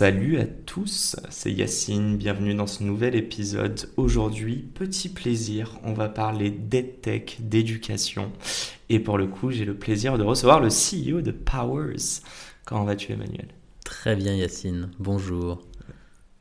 Salut à tous, c'est Yacine, bienvenue dans ce nouvel épisode. Aujourd'hui, petit plaisir, on va parler d'EdTech, d'éducation. Et pour le coup, j'ai le plaisir de recevoir le CEO de Powers. Comment vas-tu Emmanuel? Très bien Yacine, bonjour.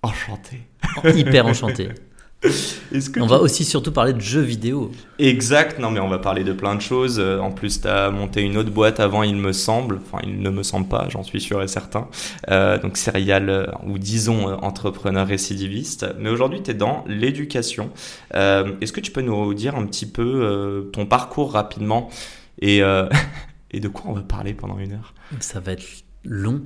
Enchanté. Hyper enchanté. on va aussi surtout parler de jeux vidéo. Exact, non mais on va parler de plein de choses. Euh, en plus, tu as monté une autre boîte avant, il me semble. Enfin, il ne me semble pas, j'en suis sûr et certain. Euh, donc, serial, euh, ou disons entrepreneur récidiviste. Mais aujourd'hui, tu es dans l'éducation. Est-ce que tu peux nous dire un petit peu ton parcours rapidement et, et de quoi on va parler pendant une heure? Ça va être long.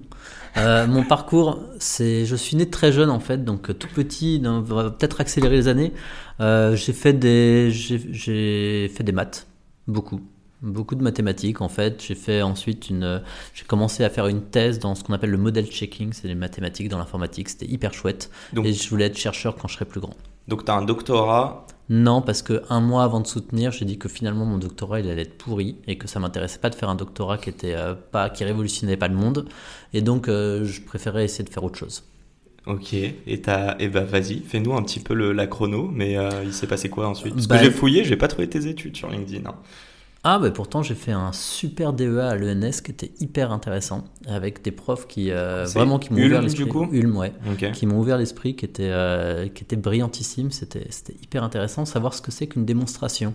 Euh, mon parcours, c'est, je suis né très jeune en fait, donc tout petit, on va peut-être accélérer les années. Euh, j'ai fait des, j'ai, fait des maths, beaucoup, beaucoup de mathématiques en fait. J'ai fait ensuite une, j'ai commencé à faire une thèse dans ce qu'on appelle le model checking, c'est les mathématiques dans l'informatique. C'était hyper chouette. et je voulais être chercheur quand je serais plus grand. Donc tu as un doctorat non, parce que un mois avant de soutenir, j'ai dit que finalement mon doctorat il allait être pourri et que ça m'intéressait pas de faire un doctorat qui était euh, pas qui révolutionnait pas le monde et donc euh, je préférais essayer de faire autre chose. Ok, et, t'as, et bah vas-y, fais-nous un petit peu le, la chrono, mais euh, il s'est passé quoi ensuite? Parce que bah, j'ai fouillé, j'ai pas trouvé tes études sur LinkedIn. Hein. Ah, bah pourtant, j'ai fait un super DEA à l'ENS qui était hyper intéressant, avec des profs qui euh, vraiment qui m'ont ouvert l'esprit. Ulm, ouais. Qui m'ont ouvert l'esprit, qui était, euh, qui était brillantissime. C'était hyper intéressant, savoir ce que c'est qu'une démonstration.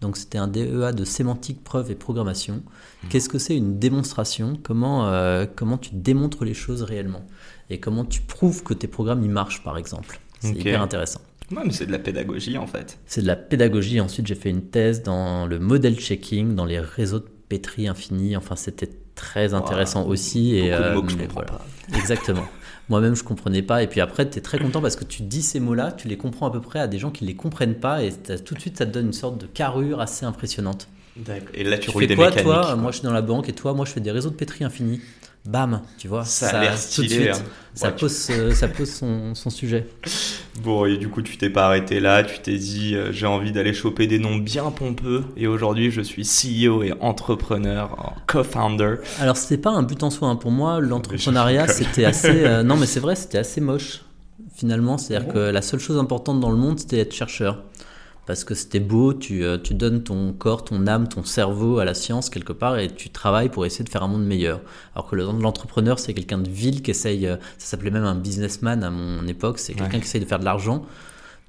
Donc, c'était un DEA de sémantique, preuve et programmation. Hmm. Qu'est-ce que c'est une démonstration? Comment, euh, comment tu démontres les choses réellement? Et comment tu prouves que tes programmes y marchent, par exemple? C'est hyper intéressant. Ouais, mais c'est de la pédagogie en fait. C'est de la pédagogie. Ensuite, j'ai fait une thèse dans le model checking, dans les réseaux de pétri infinis. Enfin, c'était très intéressant aussi. Et, euh, mots que je comprends pas. Exactement. Moi-même, je comprenais pas. Et puis après, tu es très content parce que tu dis ces mots-là, tu les comprends à peu près à des gens qui les comprennent pas. Et tout de suite, ça te donne une sorte de carrure assez impressionnante. Et là, tu, tu fais quoi, toi? Moi, je suis dans la banque et toi, moi, je fais des réseaux de pétri infinis bam, tu vois. Ça, a l'air stylé. Hein. Ça, pose, euh, ça pose son, son, sujet. Bon, et du coup, tu t'es pas arrêté là, tu t'es dit, euh, j'ai envie d'aller choper des noms bien pompeux, et aujourd'hui, je suis CEO et entrepreneur, co-founder. Alors, c'était pas un but en soi, hein. pour moi, l'entrepreneuriat, c'était assez. Euh, non, mais c'est vrai, c'était assez moche, finalement. C'est-à-dire que la seule chose importante dans le monde, c'était être chercheur parce que c'était beau, tu, euh, tu, donnes ton corps, ton âme, ton cerveau à la science quelque part et tu travailles pour essayer de faire un monde meilleur. Alors que l'entrepreneur, c'est quelqu'un de vil qui essaye, euh, ça s'appelait même un businessman à mon époque, c'est quelqu'un qui essaye de faire de l'argent.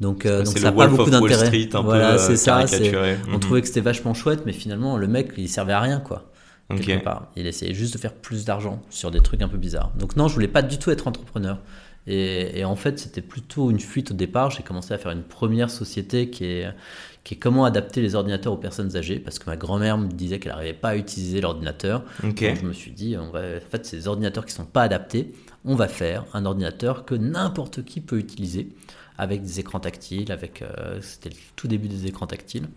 Donc, euh, donc ça n'a pas beaucoup d'intérêt. Voilà, c'est ça. On mhm. trouvait que c'était vachement chouette, mais finalement, le mec, il servait à rien, quoi. Quelque part. Il essayait juste de faire plus d'argent sur des trucs un peu bizarres. Donc non, je voulais pas du tout être entrepreneur. Et, en fait, c'était plutôt une fuite au départ. J'ai commencé à faire une première société qui est, qui est comment adapter les ordinateurs aux personnes âgées, parce que ma grand-mère me disait qu'elle n'arrivait pas à utiliser l'ordinateur. Donc je me suis dit, en fait, ces ordinateurs qui ne sont pas adaptés, on va faire un ordinateur que n'importe qui peut utiliser, avec des écrans tactiles, avec, euh, c'était le tout début des écrans tactiles.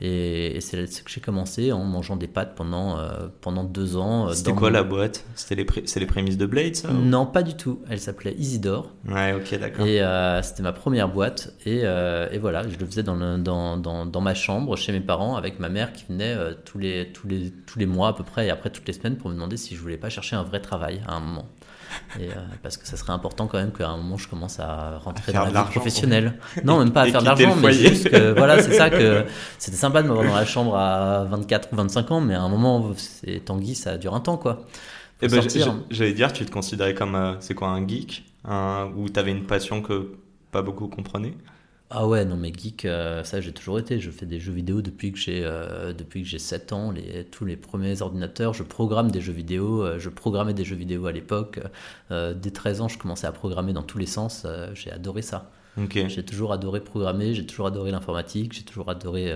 Et, c'est ce que j'ai commencé en mangeant des pâtes pendant, euh, pendant deux ans. Euh, c'était quoi la boîte? C'était les, prémices de Blade, ça Non, pas du tout. Elle s'appelait Isidore. Ouais, ok, d'accord. Et euh, c'était ma première boîte. Et, et, voilà, je le faisais dans, dans, dans, dans, ma chambre, chez mes parents, avec ma mère qui venait tous, les, tous, les, tous les mois à peu près, et après toutes les semaines, pour me demander si je voulais pas chercher un vrai travail à un moment. Et, parce que ça serait important quand même qu'à un moment je commence à rentrer dans la vie professionnelle. Non, même pas à faire de l'argent, mais juste que voilà, c'est ça que c'était sympa de m'avoir dans la chambre à 24 ou 25 ans, mais à un moment, c'est Tanguy, ça dure un temps quoi. Et eh ben, j'allais dire, tu te considérais comme, euh, c'est quoi, un geek un, Ou tu avais une passion que pas beaucoup comprenaient? Ah ouais, non mais geek, euh, ça j'ai toujours été. Je fais des jeux vidéo depuis que j'ai euh, depuis que j'ai 7 ans. Les, tous les premiers ordinateurs, je programme des jeux vidéo. Euh, je programmais des jeux vidéo à l'époque. dès 13 ans, je commençais à programmer dans tous les sens. j'ai adoré ça. J'ai toujours adoré programmer. J'ai toujours adoré l'informatique. J'ai toujours adoré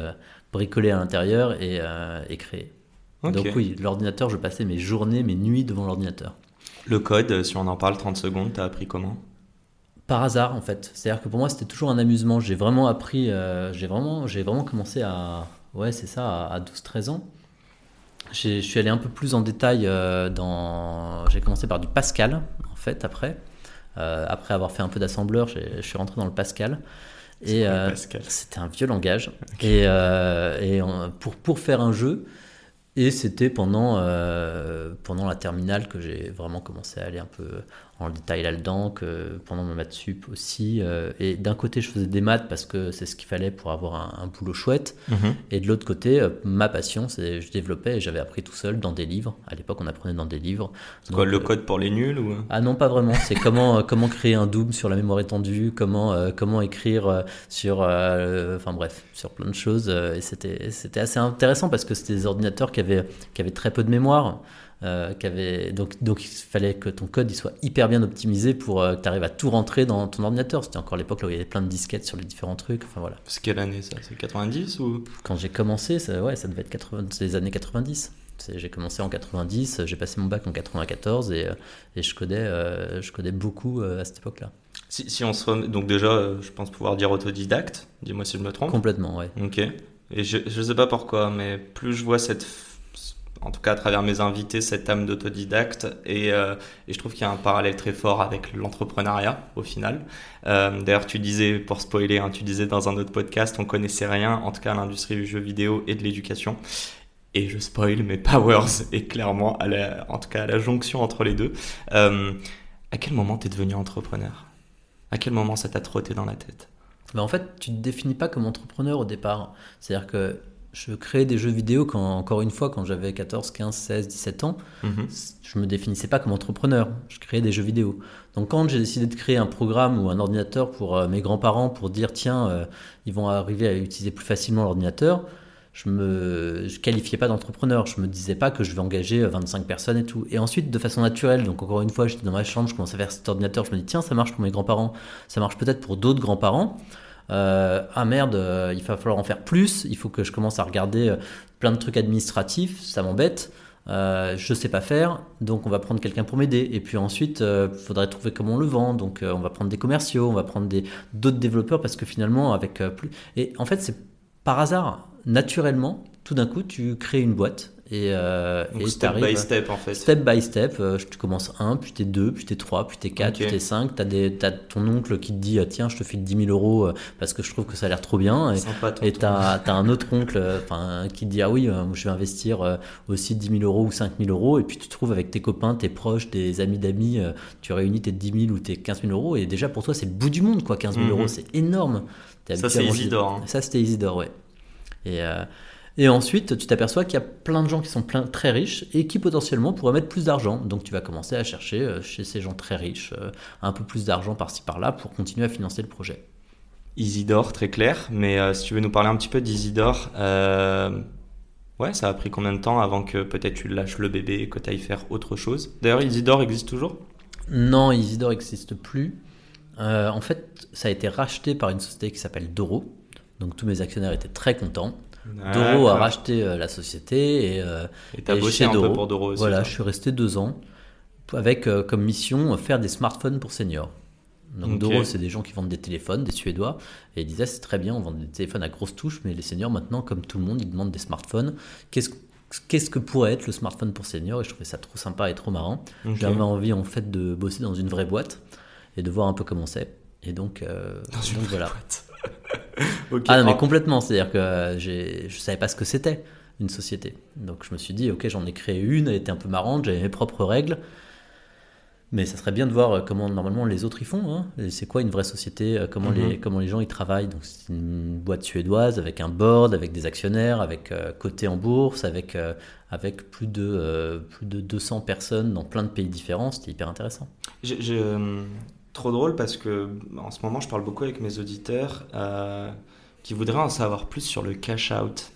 bricoler à l'intérieur et, et, créer. Donc oui, l'ordinateur, je passais mes journées, mes nuits devant l'ordinateur. Le code, si on en parle 30 secondes, t'as appris comment? Par hasard en fait. C'est-à-dire que pour moi c'était toujours un amusement. J'ai vraiment appris, j'ai vraiment, j'ai vraiment commencé à, ouais c'est ça, à 12-13 ans. Je suis allé un peu plus en détail dans. J'ai commencé par du Pascal en fait après. après avoir fait un peu d'assembleur, je suis rentré dans le Pascal. Et euh, c'était un vieux langage. Et, euh, pour, pour faire un jeu, et c'était pendant, euh, pendant la terminale que j'ai vraiment commencé à aller un peu en détail là-dedans, que pendant ma maths sup aussi. Euh, et d'un côté, je faisais des maths parce que c'est ce qu'il fallait pour avoir un, boulot chouette. Mhm. Et de l'autre côté, euh, ma passion, c'est je développais et j'avais appris tout seul dans des livres. À l'époque, on apprenait dans des livres. C'est quoi, le euh, code pour les nuls ou... Ah non, pas vraiment. C'est comment, comment créer un Doom sur la mémoire étendue, comment, comment écrire sur. Enfin bref, sur plein de choses. et c'était assez intéressant parce que c'était des ordinateurs qui avaient, qui avaient très peu de mémoire. Euh, donc, donc il fallait que ton code il soit hyper bien optimisé pour euh, que tu arrives à tout rentrer dans ton ordinateur. C'était encore l'époque où il y avait plein de disquettes sur les différents trucs. Enfin, voilà. C'est quelle année ça? C'est 90 ou? Quand j'ai commencé, ça, ouais, ça devait être 80, les années 90. J'ai commencé en 90, j'ai passé mon bac en 94 et, euh, et je, codais, je codais beaucoup à cette époque-là. Si, si, on se donc déjà, je pense pouvoir dire autodidacte. Dis-moi si je me trompe. Complètement, ouais. Ok. Et je ne sais pas pourquoi, mais plus je vois cette en tout cas à travers mes invités, cette âme d'autodidacte. Et, euh, et, je trouve qu'il y a un parallèle très fort avec l'entrepreneuriat au final. Euh, D'ailleurs, tu disais, pour spoiler, hein, tu disais dans un autre podcast, on connaissait rien, en tout cas à l'industrie du jeu vidéo et de l'éducation. Et je spoil, mais Powers est clairement, en tout cas à la jonction entre les deux. Euh, à quel moment tu es devenu entrepreneur? À quel moment ça t'a trotté dans la tête? Ben En fait, tu ne te définis pas comme entrepreneur au départ. C'est-à-dire que je créais des jeux vidéo quand, encore une fois, quand j'avais 14, 15, 16, 17 ans. Mhm. Je me définissais pas comme entrepreneur. Je créais des jeux vidéo. Donc, quand j'ai décidé de créer un programme ou un ordinateur pour euh, mes grands-parents pour dire, tiens, euh, ils vont arriver à utiliser plus facilement l'ordinateur, je me je qualifiais pas d'entrepreneur. Je me disais pas que je vais engager 25 euh, personnes et tout. Et ensuite, de façon naturelle, donc encore une fois, j'étais dans ma chambre, je commençais à faire cet ordinateur. Je me dis, tiens, ça marche pour mes grands-parents. Ça marche peut-être pour d'autres grands-parents. Euh, ah merde, euh, il va falloir en faire plus, il faut que je commence à regarder euh, plein de trucs administratifs, ça m'embête. Je sais pas faire, donc on va prendre quelqu'un pour m'aider. Et puis ensuite, il faudrait trouver comment on le vend. Donc on va prendre des commerciaux, on va prendre d'autres développeurs parce que finalement, avec plus. Et en fait, c'est par hasard, naturellement, tout d'un coup, tu crées une boîte et, euh, step by step en fait. Step by step, euh, tu commences 1, puis t'es 2, puis t'es 3, puis t'es 4, puis t'es 5. T'as, des, as ton oncle qui te dit ah, Tiens, je te file 10 000 euros euh, parce que je trouve que ça a l'air trop bien. Et, Sympa, et t'as, as un autre oncle qui te dit Ah oui, je vais investir aussi 10 000 euros ou 5 000 euros. Et puis tu te trouves avec tes copains, tes proches, tes amis d'amis, tu réunis tes 10 000 ou tes 15 000 euros. Et déjà pour toi, c'est le bout du monde, quoi. 15 000 euros, mhm. c'est énorme. ça, c'est Isidore. Hein. Ça, c'était Isidore, ouais. Et. Et ensuite, tu t'aperçois qu'il y a plein de gens qui sont plein, très riches et qui potentiellement pourraient mettre plus d'argent. Donc tu vas commencer à chercher euh, chez ces gens très riches euh, un peu plus d'argent par-ci par-là pour continuer à financer le projet. Isidore, très clair. Mais euh, si tu veux nous parler un petit peu d'Isidore, ouais, ça a pris combien de temps avant que peut-être tu lâches le bébé et que tu ailles faire autre chose? D'ailleurs, Isidore existe toujours? Non, Isidore n'existe plus. en fait, ça a été racheté par une société qui s'appelle Doro. Donc tous mes actionnaires étaient très contents. Doro a racheté euh, la société et, euh, et, bossé un peu pour Doro aussi. Voilà, je suis resté deux ans avec euh, comme mission faire des smartphones pour seniors. Donc Doro, c'est des gens qui vendent des téléphones, des Suédois, et ils disaient c'est très bien, on vend des téléphones à grosses touches, mais les seniors maintenant, comme tout le monde, ils demandent des smartphones. Qu'est-ce qu'est-ce que pourrait être le smartphone pour seniors? Et je trouvais ça trop sympa et trop marrant. J'avais envie en fait de bosser dans une vraie boîte et de voir un peu comment c'est. Et donc, donc voilà. ah non, mais complètement. C'est-à-dire que je savais pas ce que c'était une société. Donc je me suis dit, ok, j'en ai créé une, elle était un peu marrante, j'avais mes propres règles. Mais ça serait bien de voir comment normalement les autres y font. Hein. C'est quoi une vraie société euh, comment, les, mhm. comment les gens y travaillent? Donc c'est une boîte suédoise avec un board, avec des actionnaires, avec euh, côté en bourse, avec, euh, avec plus, de, plus de 200 personnes dans plein de pays différents. C'était hyper intéressant. Trop drôle parce que en ce moment, je parle beaucoup avec mes auditeurs euh, qui voudraient en savoir plus sur le cash out,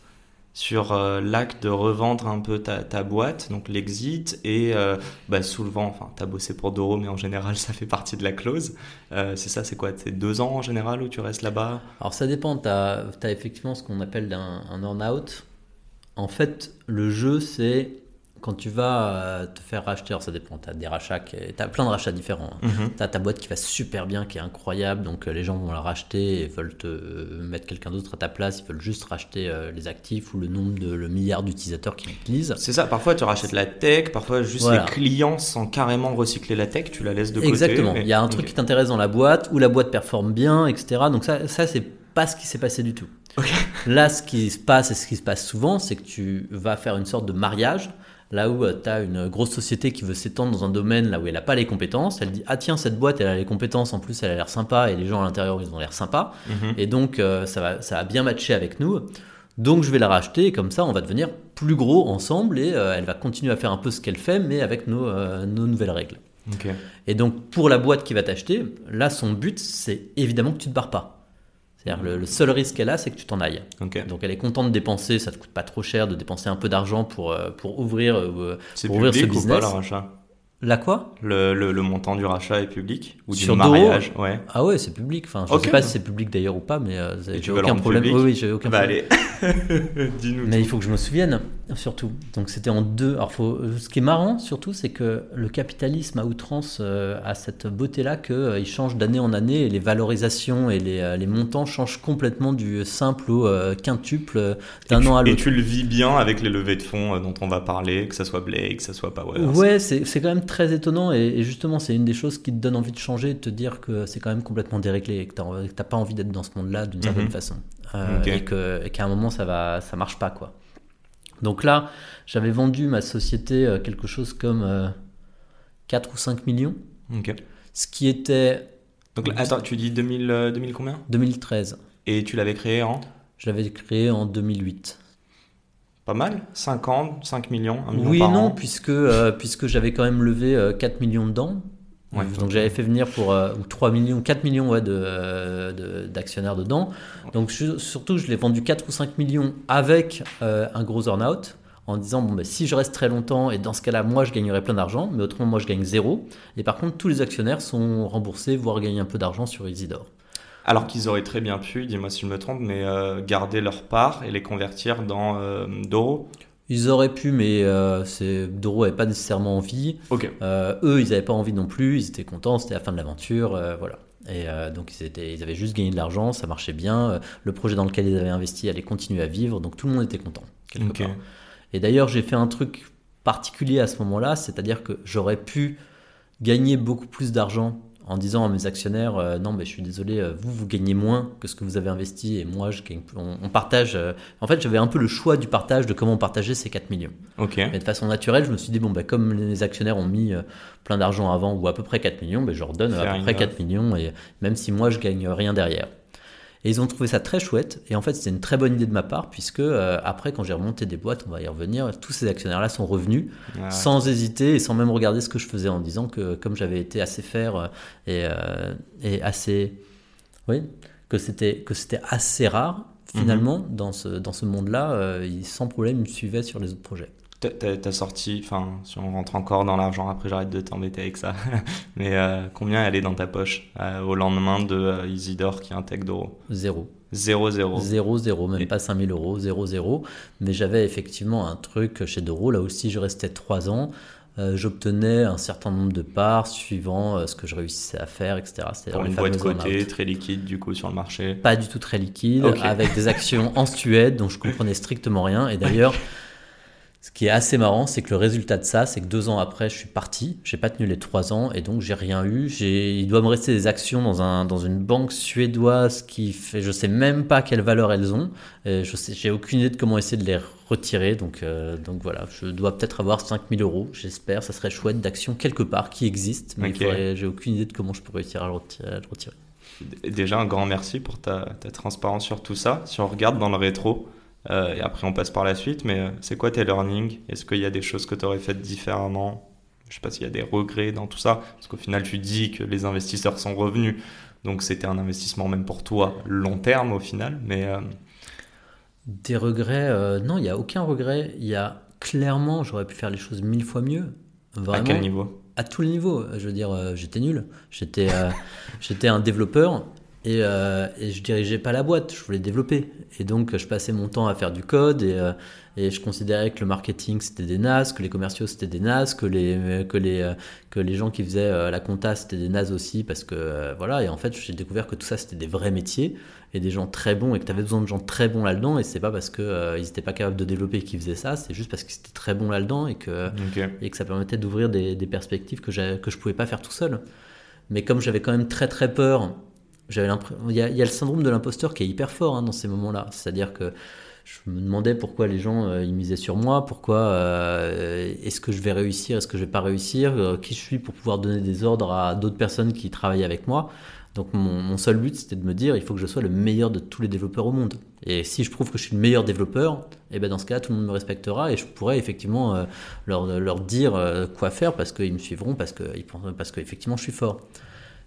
sur euh, l'acte de revendre un peu ta, boîte, donc l'exit, et euh, bah, souvent, enfin, tu as bossé pour Doro, mais en général, ça fait partie de la clause. c'est ça, c'est quoi? C'est deux ans en général où tu restes là-bas? Alors ça dépend, tu as, effectivement ce qu'on appelle un, un earn-out. En fait, le jeu, c'est quand tu vas te faire racheter, alors ça dépend, tu as des rachats, tu as plein de rachats différents. Hein. Mhm. Tu as ta boîte qui va super bien, qui est incroyable, donc les gens vont la racheter et veulent te mettre quelqu'un d'autre à ta place, ils veulent juste racheter les actifs ou le nombre de le milliard d'utilisateurs qui l'utilisent. C'est ça, parfois tu rachètes la tech, parfois juste les clients sans carrément recycler la tech, tu la laisses de côté. Exactement, il y a un truc qui t'intéresse dans la boîte, où la boîte performe bien, etc. Donc ça, ça c'est pas ce qui s'est passé du tout. Là, ce qui se passe et ce qui se passe souvent, c'est que tu vas faire une sorte de mariage. Là où tu as une grosse société qui veut s'étendre dans un domaine là où elle n'a pas les compétences, elle dit Ah, tiens, cette boîte, elle a les compétences, en plus, elle a l'air sympa et les gens à l'intérieur, ils ont l'air sympas. Mhm. Et donc, euh, ça, va, ça a bien matché avec nous. Donc, je vais la racheter et comme ça, on va devenir plus gros ensemble et euh, elle va continuer à faire un peu ce qu'elle fait, mais avec nos, euh, nos nouvelles règles. Et donc, pour la boîte qui va t'acheter, là, son but, c'est évidemment que tu ne te barres pas. C'est-à-dire, le, seul risque qu'elle a, c'est que tu t'en ailles. Donc, elle est contente de dépenser, ça ne te coûte pas trop cher de dépenser un peu d'argent pour, euh, pour ouvrir, euh, pour ouvrir ce business. Ou pas, le rachat? La quoi? Le, le, montant du rachat est public ou du mariage ouais. Ah ouais, c'est public. Enfin, je ne sais pas si c'est public d'ailleurs ou pas, mais euh, j'ai aucun problème. Oui, oui, j'ai aucun bah problème. allez, dis-nous. Mais il faut que je me souvienne, surtout. Donc c'était en deux. Alors, faut... ce qui est marrant, surtout, c'est que le capitalisme à outrance euh, a cette beauté-là qu'il euh, change d'année en année et les valorisations et les, euh, les montants changent complètement du simple au quintuple d'un an à l'autre. Et tu le vis bien avec les levées de fonds dont on va parler, que ce soit Blake, que ce soit Power. Ouais, c'est quand même très étonnant et, justement c'est une des choses qui te donne envie de changer, de te dire que c'est quand même complètement déréglé et que tu n'as pas envie d'être dans ce monde-là d'une certaine Mhm. façon euh, et qu'à un moment ça va ça marche pas quoi. Donc là j'avais vendu ma société euh, quelque chose comme 4 ou 5 millions, Ok. ce qui était Donc là, attends, tu dis 2000, euh, 2000 combien? 2013. Et tu l'avais créé en? Je l'avais créé en 2008. Pas mal 50, 5 millions, 1 million Oui et non, an puisque, euh, puisque j'avais quand même levé euh, 4 millions dedans. Ouais, donc j'avais fait venir pour euh, ou 3 millions, 4 millions ouais, de, euh, de- d'actionnaires dedans. Donc je- surtout, je l'ai vendu 4 ou 5 millions avec euh, un gros earn-out en disant bon, ben, si je reste très longtemps et dans ce cas-là, moi je gagnerai plein d'argent, mais autrement, moi je gagne zéro. Et par contre, tous les actionnaires sont remboursés, voire gagner un peu d'argent sur Isidore. Alors qu'ils auraient très bien pu, dis-moi si je me trompe, mais euh, garder leur part et les convertir dans euh, Doro. Ils auraient pu, mais euh, Doro n'avait pas nécessairement envie. Euh, eux, ils n'avaient pas envie non plus, ils étaient contents, c'était la fin de l'aventure, euh, voilà. Et euh, donc ils, étaient, ils avaient juste gagné de l'argent, ça marchait bien, le projet dans lequel ils avaient investi allait continuer à vivre, donc tout le monde était content, quelque part. Et d'ailleurs, j'ai fait un truc particulier à ce moment-là, c'est-à-dire que j'aurais pu gagner beaucoup plus d'argent en disant à mes actionnaires euh, non mais je suis désolé euh, vous vous gagnez moins que ce que vous avez investi et moi je gagne plus. on, on partage euh, en fait j'avais un peu le choix du partage de comment partager ces 4 millions Ok. mais de façon naturelle, je me suis dit, bon, bah, comme les actionnaires ont mis plein d'argent avant, ou à peu près 4 millions, bah, je leur donne à peu près enough. 4 millions, et même si moi, je gagne rien derrière. Et ils ont trouvé ça très chouette, et en fait, c'était une très bonne idée de ma part, puisque euh, après, quand j'ai remonté des boîtes, on va y revenir, tous ces actionnaires-là sont revenus, Ah, sans hésiter, et sans même regarder ce que je faisais, en disant que comme j'avais été assez faire, euh, et, euh, et assez... Oui, que c'était que c'était assez rare, finalement, dans ce, dans ce monde-là, euh, ils, sans problème, ils me suivaient sur les autres projets. T'as- sorti, enfin, si on rentre encore dans l'argent, après j'arrête de t'embêter avec ça. Mais euh, combien elle est dans ta poche euh, au lendemain de euh, Isidore qui intègre Doro Zéro. 0-0. 0, 0, même Et- pas 5000 euros, 0, 0. Mais j'avais effectivement un truc chez Doro, là aussi je restais 3 ans. Euh, J'obtenais un certain nombre de parts suivant ce que je réussissais à faire, etc. Pour une boîte earn-out. très liquide du coup sur le marché. Pas du tout très liquide, avec des actions en Suède dont je comprenais strictement rien. Et d'ailleurs, ce qui est assez marrant, c'est que le résultat de ça, c'est que deux ans après, je suis parti. J'ai pas tenu les trois ans et donc j'ai rien eu. Il doit me rester des actions dans un dans une banque suédoise qui fait, je sais même pas quelle valeur elles ont. Et je sais, j'ai aucune idée de comment essayer de les retirer. Donc donc donc voilà, je dois peut-être avoir 5000 euros. J'espère, ça serait chouette d'actions quelque part qui existent, mais j'ai aucune idée de comment je pourrais réussir à le retirer. Déjà, un grand merci pour ta, ta transparence sur tout ça. Si on regarde dans le rétro, euh, et après on passe par la suite, mais euh, c'est quoi tes learnings? Est-ce qu'il y a des choses que tu aurais faites différemment? Je sais pas s'il y a des regrets dans tout ça, parce qu'au final, tu dis que les investisseurs sont revenus, donc c'était un investissement même pour toi long terme au final, mais euh, Des regrets euh, Non, il n'y a aucun regret. Il y a clairement, j'aurais pu faire les choses mille fois mieux. Vraiment. à quel niveau? À tous les niveaux. Je veux dire, euh, j'étais nul. J'étais, euh, j'étais un développeur Et, euh, et, je dirigeais pas la boîte, je voulais développer. Et donc, je passais mon temps à faire du code et, euh, et je considérais que le marketing c'était des nazes, que les commerciaux c'était des nazes, que les, que les, que les gens qui faisaient la compta c'était des nazes aussi parce que voilà. Et en fait, j'ai découvert que tout ça c'était des vrais métiers et des gens très bons et que tu avais besoin de gens très bons là-dedans. Et c'est pas parce qu'ils ils n'étaient pas capables de développer qu'ils faisaient ça, c'est juste parce qu'ils étaient très bons là-dedans et que, et que ça permettait d'ouvrir des, des, perspectives que, que je pouvais pas faire tout seul. Mais comme j'avais quand même très très peur il y, a, le syndrome de l'imposteur qui est hyper fort hein, dans ces moments-là. C'est-à-dire que je me demandais pourquoi les gens euh, ils misaient sur moi, pourquoi euh, est-ce que je vais réussir, est-ce que je vais pas réussir, euh, qui je suis pour pouvoir donner des ordres à d'autres personnes qui travaillent avec moi. Donc mon, mon seul but c'était de me dire il faut que je sois le meilleur de tous les développeurs au monde. Et si je prouve que je suis le meilleur développeur, et eh ben dans ce cas tout le monde me respectera et je pourrais effectivement leur, leur dire quoi faire parce qu'ils me suivront parce que parce qu'effectivement je suis fort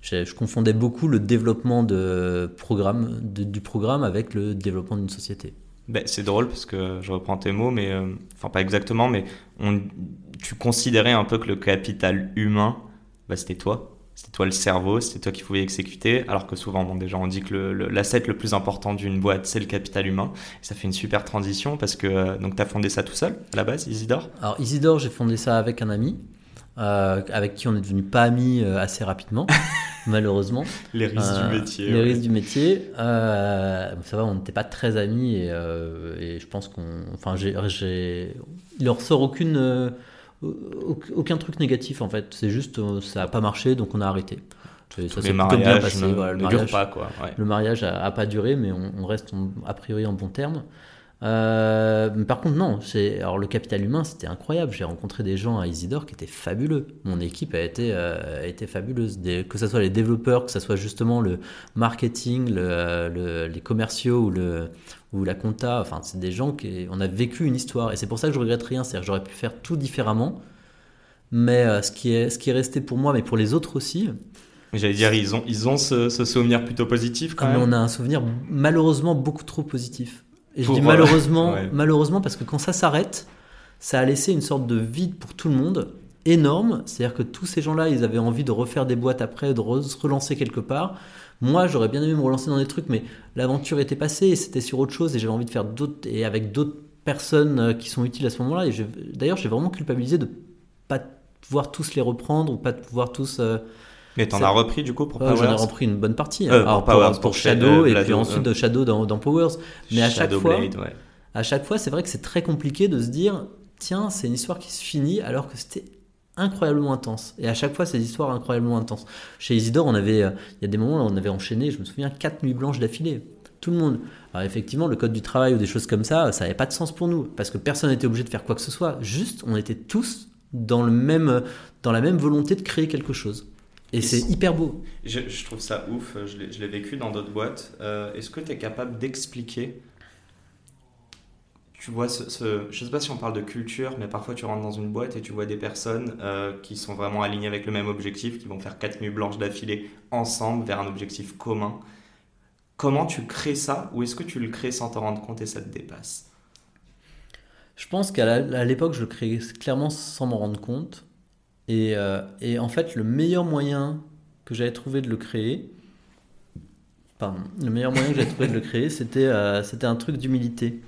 je, confondais beaucoup le développement de programme, du programme avec le développement d'une société. Ben, c'est drôle parce que je reprends tes mots, mais euh, enfin pas exactement, mais on, tu considérais un peu que le capital humain, ben, c'était toi, c'était toi le cerveau, c'était toi qui pouvais exécuter, alors que souvent, bon, déjà, on dit que l'asset le, le, plus important d'une boîte, c'est le capital humain. Et ça fait une super transition parce que euh, donc tu as fondé ça tout seul à la base, Isidore? Alors, Isidore, j'ai fondé ça avec un ami. Euh, avec qui on est devenu pas amis assez rapidement. malheureusement. Les risques du euh, métier. Les risques du métier. Euh, ça va, on n'était pas très amis et, euh, et je pense qu'on. Enfin, j'ai. Il leur sort aucune. aucun truc négatif en fait. C'est juste, ça n'a pas marché donc on a arrêté. Ça s'est bien passé. Ne, voilà, le, mariage, pas, quoi. le mariage a, pas duré, mais on, on reste a priori en bon terme. Euh, par contre, non. Alors, le capital humain, c'était incroyable. J'ai rencontré des gens à Isidore qui étaient fabuleux. Mon équipe a été, euh, a été fabuleuse. que ce soit les développeurs, que ce soit justement le marketing, le, les commerciaux ou, le, ou la compta. Enfin, c'est des gens qui. On a vécu une histoire. Et c'est pour ça que je regrette rien. C'est-à-dire j'aurais pu faire tout différemment. Mais euh, ce, qui est, ce qui est resté pour moi, mais pour les autres aussi, J'allais dire, ils ont, ils ont ce, souvenir plutôt positif quand ah, même. on a un souvenir malheureusement beaucoup trop positif. Et je dis malheureusement, malheureusement parce que quand ça s'arrête, ça a laissé une sorte de vide pour tout le monde énorme. C'est-à-dire que tous ces gens-là, ils avaient envie de refaire des boîtes après, de se relancer quelque part. Moi, j'aurais bien aimé me relancer dans des trucs, mais l'aventure était passée et c'était sur autre chose et j'avais envie de faire d'autres et avec d'autres personnes euh, qui sont utiles à ce moment-là. Et d'ailleurs, j'ai vraiment culpabilisé de pas pouvoir tous les reprendre ou pas de pouvoir tous euh, mais t'en as repris du coup pour Powers J'en ai repris une bonne partie. Euh, pour, Powers, pour, Shadow, et puis ensuite de Shadow dans, dans, Powers. Mais à chaque fois, à chaque fois, c'est vrai que c'est très compliqué de se dire, tiens, c'est une histoire qui se finit alors que c'était incroyablement intense. Et à chaque fois, c'est des histoires incroyablement intenses. Chez Isidore, on avait, euh, il y a des moments où on avait enchaîné, je me souviens, quatre nuits blanches d'affilée. Tout le monde. Alors effectivement, le code du travail ou des choses comme ça, ça n'avait pas de sens pour nous parce que personne n'était obligé de faire quoi que ce soit. Juste, on était tous dans le même, dans la même volonté de créer quelque chose. Et, c'est hyper beau. Je, trouve ça ouf, je l'ai vécu dans d'autres boîtes. Euh, est-ce que tu es capable d'expliquer tu vois, ce, je sais pas si on parle de culture, mais parfois tu rentres dans une boîte et tu vois des personnes euh, qui sont vraiment alignées avec le même objectif, qui vont faire quatre nuits blanches d'affilée ensemble vers un objectif commun. Comment tu crées ça ou est-ce que tu le crées sans t'en rendre compte et ça te dépasse? Je pense qu'à l'époque, je le crée clairement sans m'en rendre compte. Euh, et, en fait, le meilleur moyen que j'avais trouvé de le créer, pardon, le meilleur moyen que j'avais trouvé de le créer, c'était euh, c'était un truc d'humilité.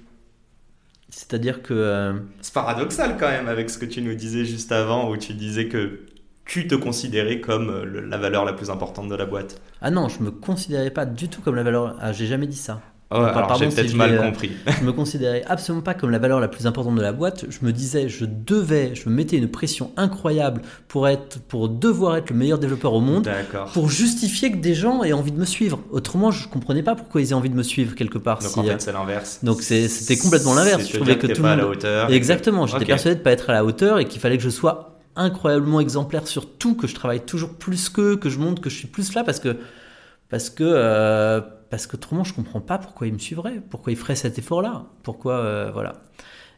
C'est-à-dire que. Euh, C'est paradoxal quand même avec ce que tu nous disais juste avant, où tu disais que tu te considérais comme la valeur la plus importante de la boîte. Ah non, je me considérais pas du tout comme la valeur. Ah, j'ai jamais dit ça. Oh, alors j'ai peut-être mal euh, compris. je me considérais absolument pas comme la valeur la plus importante de la boîte. Je me disais, je devais, je me mettais une pression incroyable pour être, pour devoir être le meilleur développeur au monde, pour justifier que des gens aient envie de me suivre. Autrement, je comprenais pas pourquoi ils aient envie de me suivre quelque part. Donc en fait, c'est l'inverse. Donc c'était complètement l'inverse. Je trouvais que, tout pas à la hauteur. Exactement. J'étais persuadé de pas être à la hauteur et qu'il fallait que je sois incroyablement exemplaire sur tout, que je travaille toujours plus qu'eux, que je montre que je suis plus là parce que parce que euh, parce qu'autrement je comprends pas pourquoi ils me suivraient, pourquoi ils feraient cet effort-là, pourquoi euh, voilà.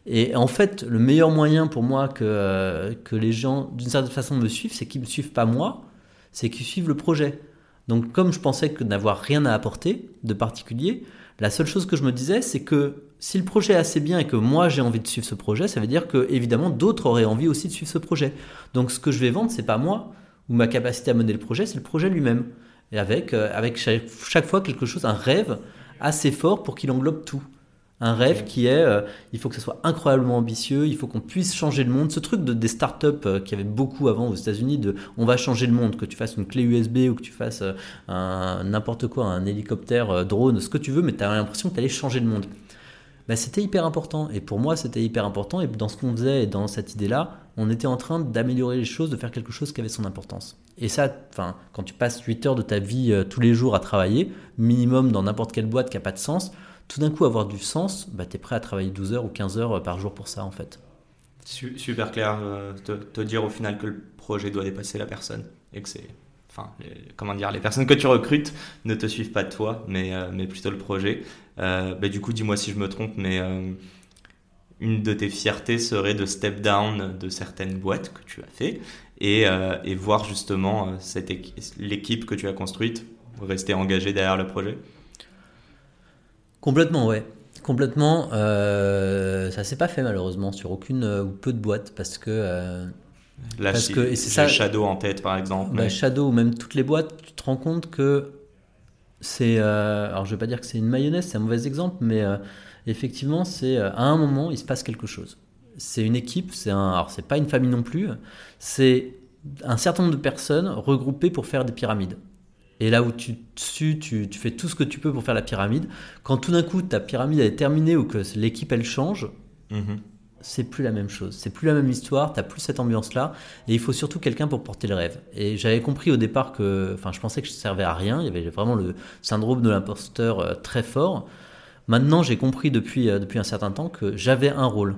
Et en fait, le meilleur moyen pour moi que, euh, que les gens d'une certaine façon me suivent, c'est qu'ils me suivent pas moi, c'est qu'ils suivent le projet. Donc comme je pensais que n'avoir rien à apporter de particulier, la seule chose que je me disais, c'est que si le projet est assez bien et que moi j'ai envie de suivre ce projet, ça veut dire que évidemment d'autres auraient envie aussi de suivre ce projet. Donc ce que je vais vendre, c'est pas moi ou ma capacité à mener le projet, c'est le projet lui-même. Et avec, avec chaque, chaque, fois quelque chose, un rêve assez fort pour qu'il englobe tout. Un rêve qui est, euh, il faut que ce soit incroyablement ambitieux, il faut qu'on puisse changer le monde. Ce truc de, des startups euh, qui avait beaucoup avant aux États-Unis, de on va changer le monde, que tu fasses une clé USB ou que tu fasses euh, n'importe quoi, un hélicoptère, drone, ce que tu veux, mais tu as l'impression que tu allais changer le monde. Ben, c'était hyper important. Et pour moi, c'était hyper important. Et dans ce qu'on faisait et dans cette idée-là, on était en train d'améliorer les choses, de faire quelque chose qui avait son importance. Et ça, enfin, quand tu passes 8 heures de ta vie tous les jours à travailler, minimum dans n'importe quelle boîte qui n'a pas de sens, tout d'un coup avoir du sens, bah, tu es prêt à travailler 12 heures ou 15 heures euh, par jour pour ça en fait. Super clair, euh, te, dire au final que le projet doit dépasser la personne et que c'est, enfin, comment dire, les personnes que tu recrutes ne te suivent pas toi, mais, euh, mais plutôt le projet. bah, du coup, dis-moi si je me trompe, mais une de tes fiertés serait de step down de certaines boîtes que tu as fait et, et voir justement cette l'équipe que tu as construite rester engagée derrière le projet? Complètement, ouais. Complètement. Euh, ça s'est pas fait malheureusement sur aucune euh, ou peu de boîtes parce que. Euh, parce que et c'est ça. Shadow en tête par exemple. Bah, Shadow ou même toutes les boîtes, tu te rends compte que c'est. Euh, alors je vais pas dire que c'est une mayonnaise, c'est un mauvais exemple, mais effectivement, c'est à un moment il se passe quelque chose. C'est une équipe, c'est un. Alors c'est pas une famille non plus, c'est un certain nombre de personnes regroupées pour faire des pyramides. Et là où tu, tu, tu, fais tout ce que tu peux pour faire la pyramide, quand tout d'un coup ta pyramide est terminée ou que l'équipe elle change, mhm. c'est plus la même chose. C'est plus la même histoire, t'as plus cette ambiance-là. Et il faut surtout quelqu'un pour porter le rêve. Et j'avais compris au départ que, enfin, je pensais que je servais à rien. Il y avait vraiment le syndrome de l'imposteur euh, très fort. Maintenant, j'ai compris depuis, euh, depuis un certain temps que j'avais un rôle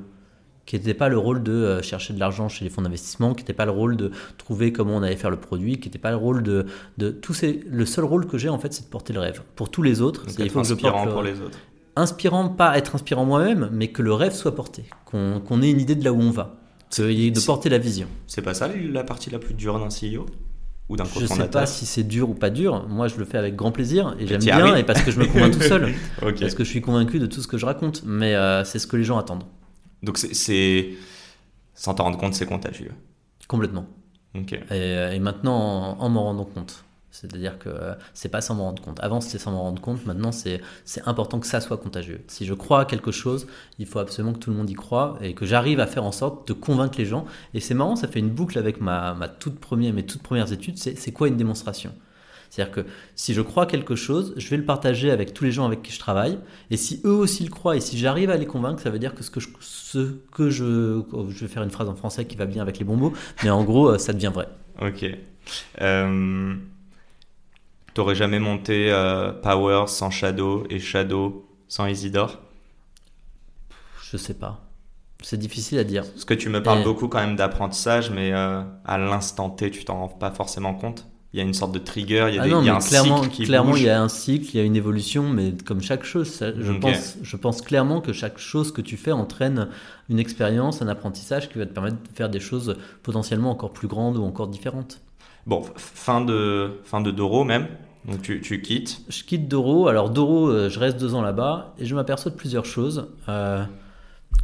qui n'était pas le rôle de euh, chercher de l'argent chez les fonds d'investissement, qui n'était pas le rôle de trouver comment on allait faire le produit, qui n'était pas le rôle de, de tous ces, le seul rôle que j'ai en fait, c'est de porter le rêve. Pour tous les autres, c'est inspirant pour les autres. Inspirant, pas être inspirant moi-même, mais que le rêve soit porté, qu'on ait une idée de là où on va, de porter la vision. C'est pas ça la partie la plus dure d'un CEO ou d'un Je ne sais pas si c'est dur ou pas dur. Moi, je le fais avec grand plaisir et j'aime bien et parce que je me convainc tout seul, parce que je suis convaincu de tout ce que je raconte. Mais euh, c'est ce que les gens attendent. Donc c'est, sans t'en rendre compte, c'est contagieux. Complètement. Euh, et, maintenant, en, m'en rendant compte. C'est-à-dire que c'est pas sans m'en rendre compte. Avant, c'était sans m'en rendre compte. Maintenant, c'est important que ça soit contagieux. Si je crois à quelque chose, il faut absolument que tout le monde y croit et que j'arrive à faire en sorte de convaincre les gens. Et c'est marrant, ça fait une boucle avec ma, ma toute première, mes toutes premières études. C'est quoi une démonstration? C'est-à-dire que si je crois quelque chose, je vais le partager avec tous les gens avec qui je travaille. Et si eux aussi le croient et si j'arrive à les convaincre, ça veut dire que ce que je, ce que je, je vais faire une phrase en français qui va bien avec les bons mots, mais en gros, euh, ça devient vrai. Ok. Euh, T'aurais jamais monté euh, Power sans Shadow et Shadow sans Isidore? Je sais pas. C'est difficile à dire. Parce que tu me parles beaucoup quand même d'apprentissage, mais euh, à l'instant T, tu t'en rends pas forcément compte il y a une sorte de trigger, il y a, ah un clairement, cycle qui Clairement, il y a un cycle, il y a une évolution, mais comme chaque chose, je, pense, je pense clairement que chaque chose que tu fais entraîne une expérience, un apprentissage qui va te permettre de faire des choses potentiellement encore plus grandes ou encore différentes. Bon, fin de, fin de Doro même, donc tu, tu, quittes Je quitte Doro. Alors Doro, euh, je reste deux ans là-bas et je m'aperçois de plusieurs choses. Euh,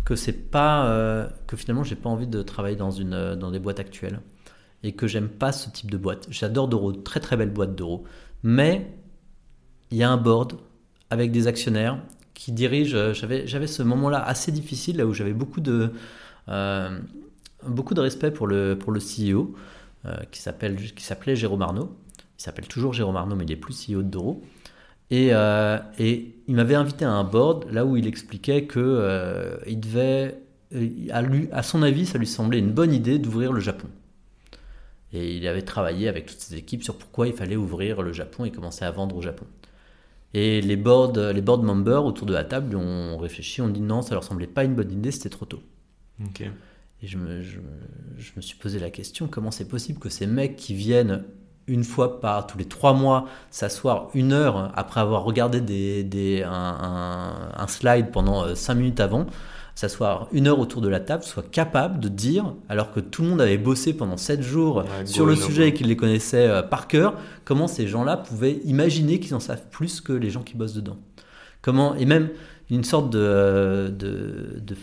que c'est pas euh, que finalement j'ai pas envie de travailler dans une dans des boîtes actuelles et que j'aime pas ce type de boîte. J'adore d'euros, très très belle boîte d'euros. Mais il y a un board avec des actionnaires qui dirigent. Euh, j'avais, j'avais ce moment-là assez difficile, là où j'avais beaucoup de, euh, beaucoup de respect pour le, pour le CEO, euh, qui, s'appelle, qui s'appelait Jérôme Arnaud. Il s'appelle toujours Jérôme Arnaud, mais il est plus CEO de Doro. Et, et il m'avait invité à un board là où il expliquait que il devait, à, lui, à son avis, ça lui semblait une bonne idée d'ouvrir le Japon. Et il avait travaillé avec toutes ses équipes sur pourquoi il fallait ouvrir le Japon et commencer à vendre au Japon. Et les board, les board members autour de la table ont réfléchi, ont dit non, ça leur semblait pas une bonne idée, c'était trop tôt. Et je me, je, me, suis posé la question, comment c'est possible que ces mecs qui viennent une fois par tous les trois mois s'asseoir une heure après avoir regardé des, des, un, un, slide pendant euh, cinq minutes avant, s'asseoir une heure autour de la table, soit capable de dire, alors que tout le monde avait bossé pendant sept jours sur le sujet et qu'ils les connaissaient euh, par cœur, comment ces gens-là pouvaient imaginer qu'ils en savent plus que les gens qui bossent dedans? Comment, et même une sorte de, de, de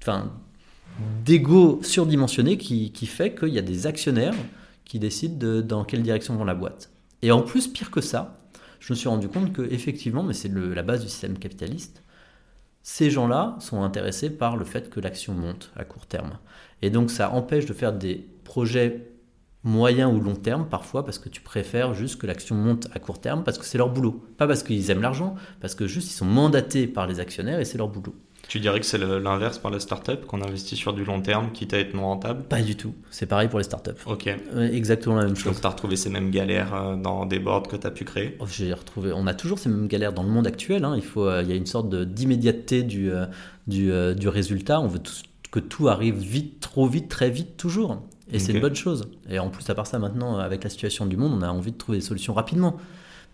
enfin, d'ego surdimensionné qui, qui fait qu'il y a des actionnaires qui décident de, dans quelle direction vont la boîte. Et en plus, pire que ça, je me suis rendu compte que effectivement, mais c'est la base du système capitaliste, ces gens-là sont intéressés par le fait que l'action monte à court terme. Et donc ça empêche de faire des projets moyen ou long terme parfois parce que tu préfères juste que l'action monte à court terme parce que c'est leur boulot. Pas parce qu'ils aiment l'argent, parce que juste ils sont mandatés par les actionnaires et c'est leur boulot. Tu dirais que c'est l'inverse par la startup, qu'on investit sur du long terme, quitte à être non rentable? Pas du tout. C'est pareil pour les startups. Ok. Exactement la même chose. Donc tu as retrouvé ces mêmes galères euh, dans des boards que tu as pu créer? Oh, J'ai retrouvé. On a toujours ces mêmes galères dans le monde actuel. Hein. Il, faut, euh, il y a une sorte d'immédiateté du, euh, du, du, résultat. On veut que tout arrive vite, trop vite, très vite, toujours. Et c'est une bonne chose. Et en plus, à part ça, maintenant, avec la situation du monde, on a envie de trouver des solutions rapidement.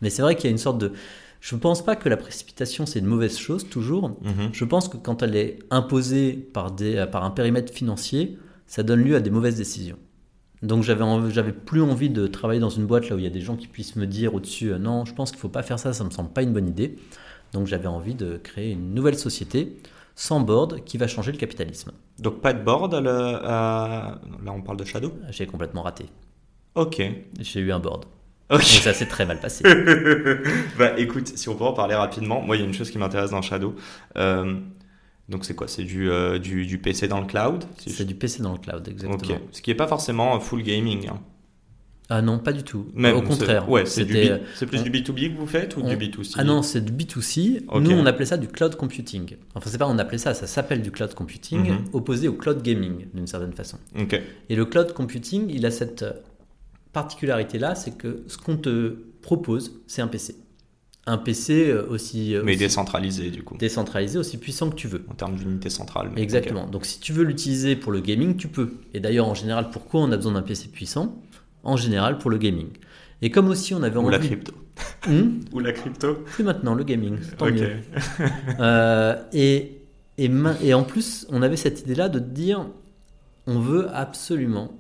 Mais c'est vrai qu'il y a une sorte de. Je ne pense pas que la précipitation, c'est une mauvaise chose, toujours. Mhm. Je pense que quand elle est imposée par, des, par un périmètre financier, ça donne lieu à des mauvaises décisions. Donc j'avais, j'avais plus envie de travailler dans une boîte là où il y a des gens qui puissent me dire au-dessus euh, non, je pense qu'il ne faut pas faire ça, ça me semble pas une bonne idée. Donc j'avais envie de créer une nouvelle société sans board qui va changer le capitalisme. Donc pas de board Là on parle de Shadow? J'ai complètement raté. Ok. J'ai eu un board. Ok. ça s'est très mal passé. bah écoute, si on peut en parler rapidement, moi il y a une chose qui m'intéresse dans Shadow. Euh, donc c'est quoi? C'est du, euh, du, du, PC dans le cloud C'est du PC dans le cloud, exactement. Ok. Ce qui n'est pas forcément full gaming. Hein. Ah non, pas du tout. Au contraire. Ouais, c'est plus du B2B que vous faites ou du B2C Ah non, c'est du B2C. Nous, on appelait ça du cloud computing. Enfin, c'est pas on appelait ça, ça s'appelle du cloud computing, mhm. opposé au cloud gaming, d'une certaine façon. Et le cloud computing, il a cette particularité-là, c'est que ce qu'on te propose, c'est un PC. Un PC euh, aussi. Euh, mais décentralisé, du coup. Décentralisé, aussi puissant que tu veux. En termes d'unité centrale. Exactement. Donc, si tu veux l'utiliser pour le gaming, tu peux. Et d'ailleurs, en général, pourquoi on a besoin d'un PC puissant? En général pour le gaming. Et comme aussi on avait Ou envie... la crypto. Hmm? Ou la crypto Plus maintenant, le gaming, tant mieux. Euh, et, et, et en plus, on avait cette idée-là de dire, on veut absolument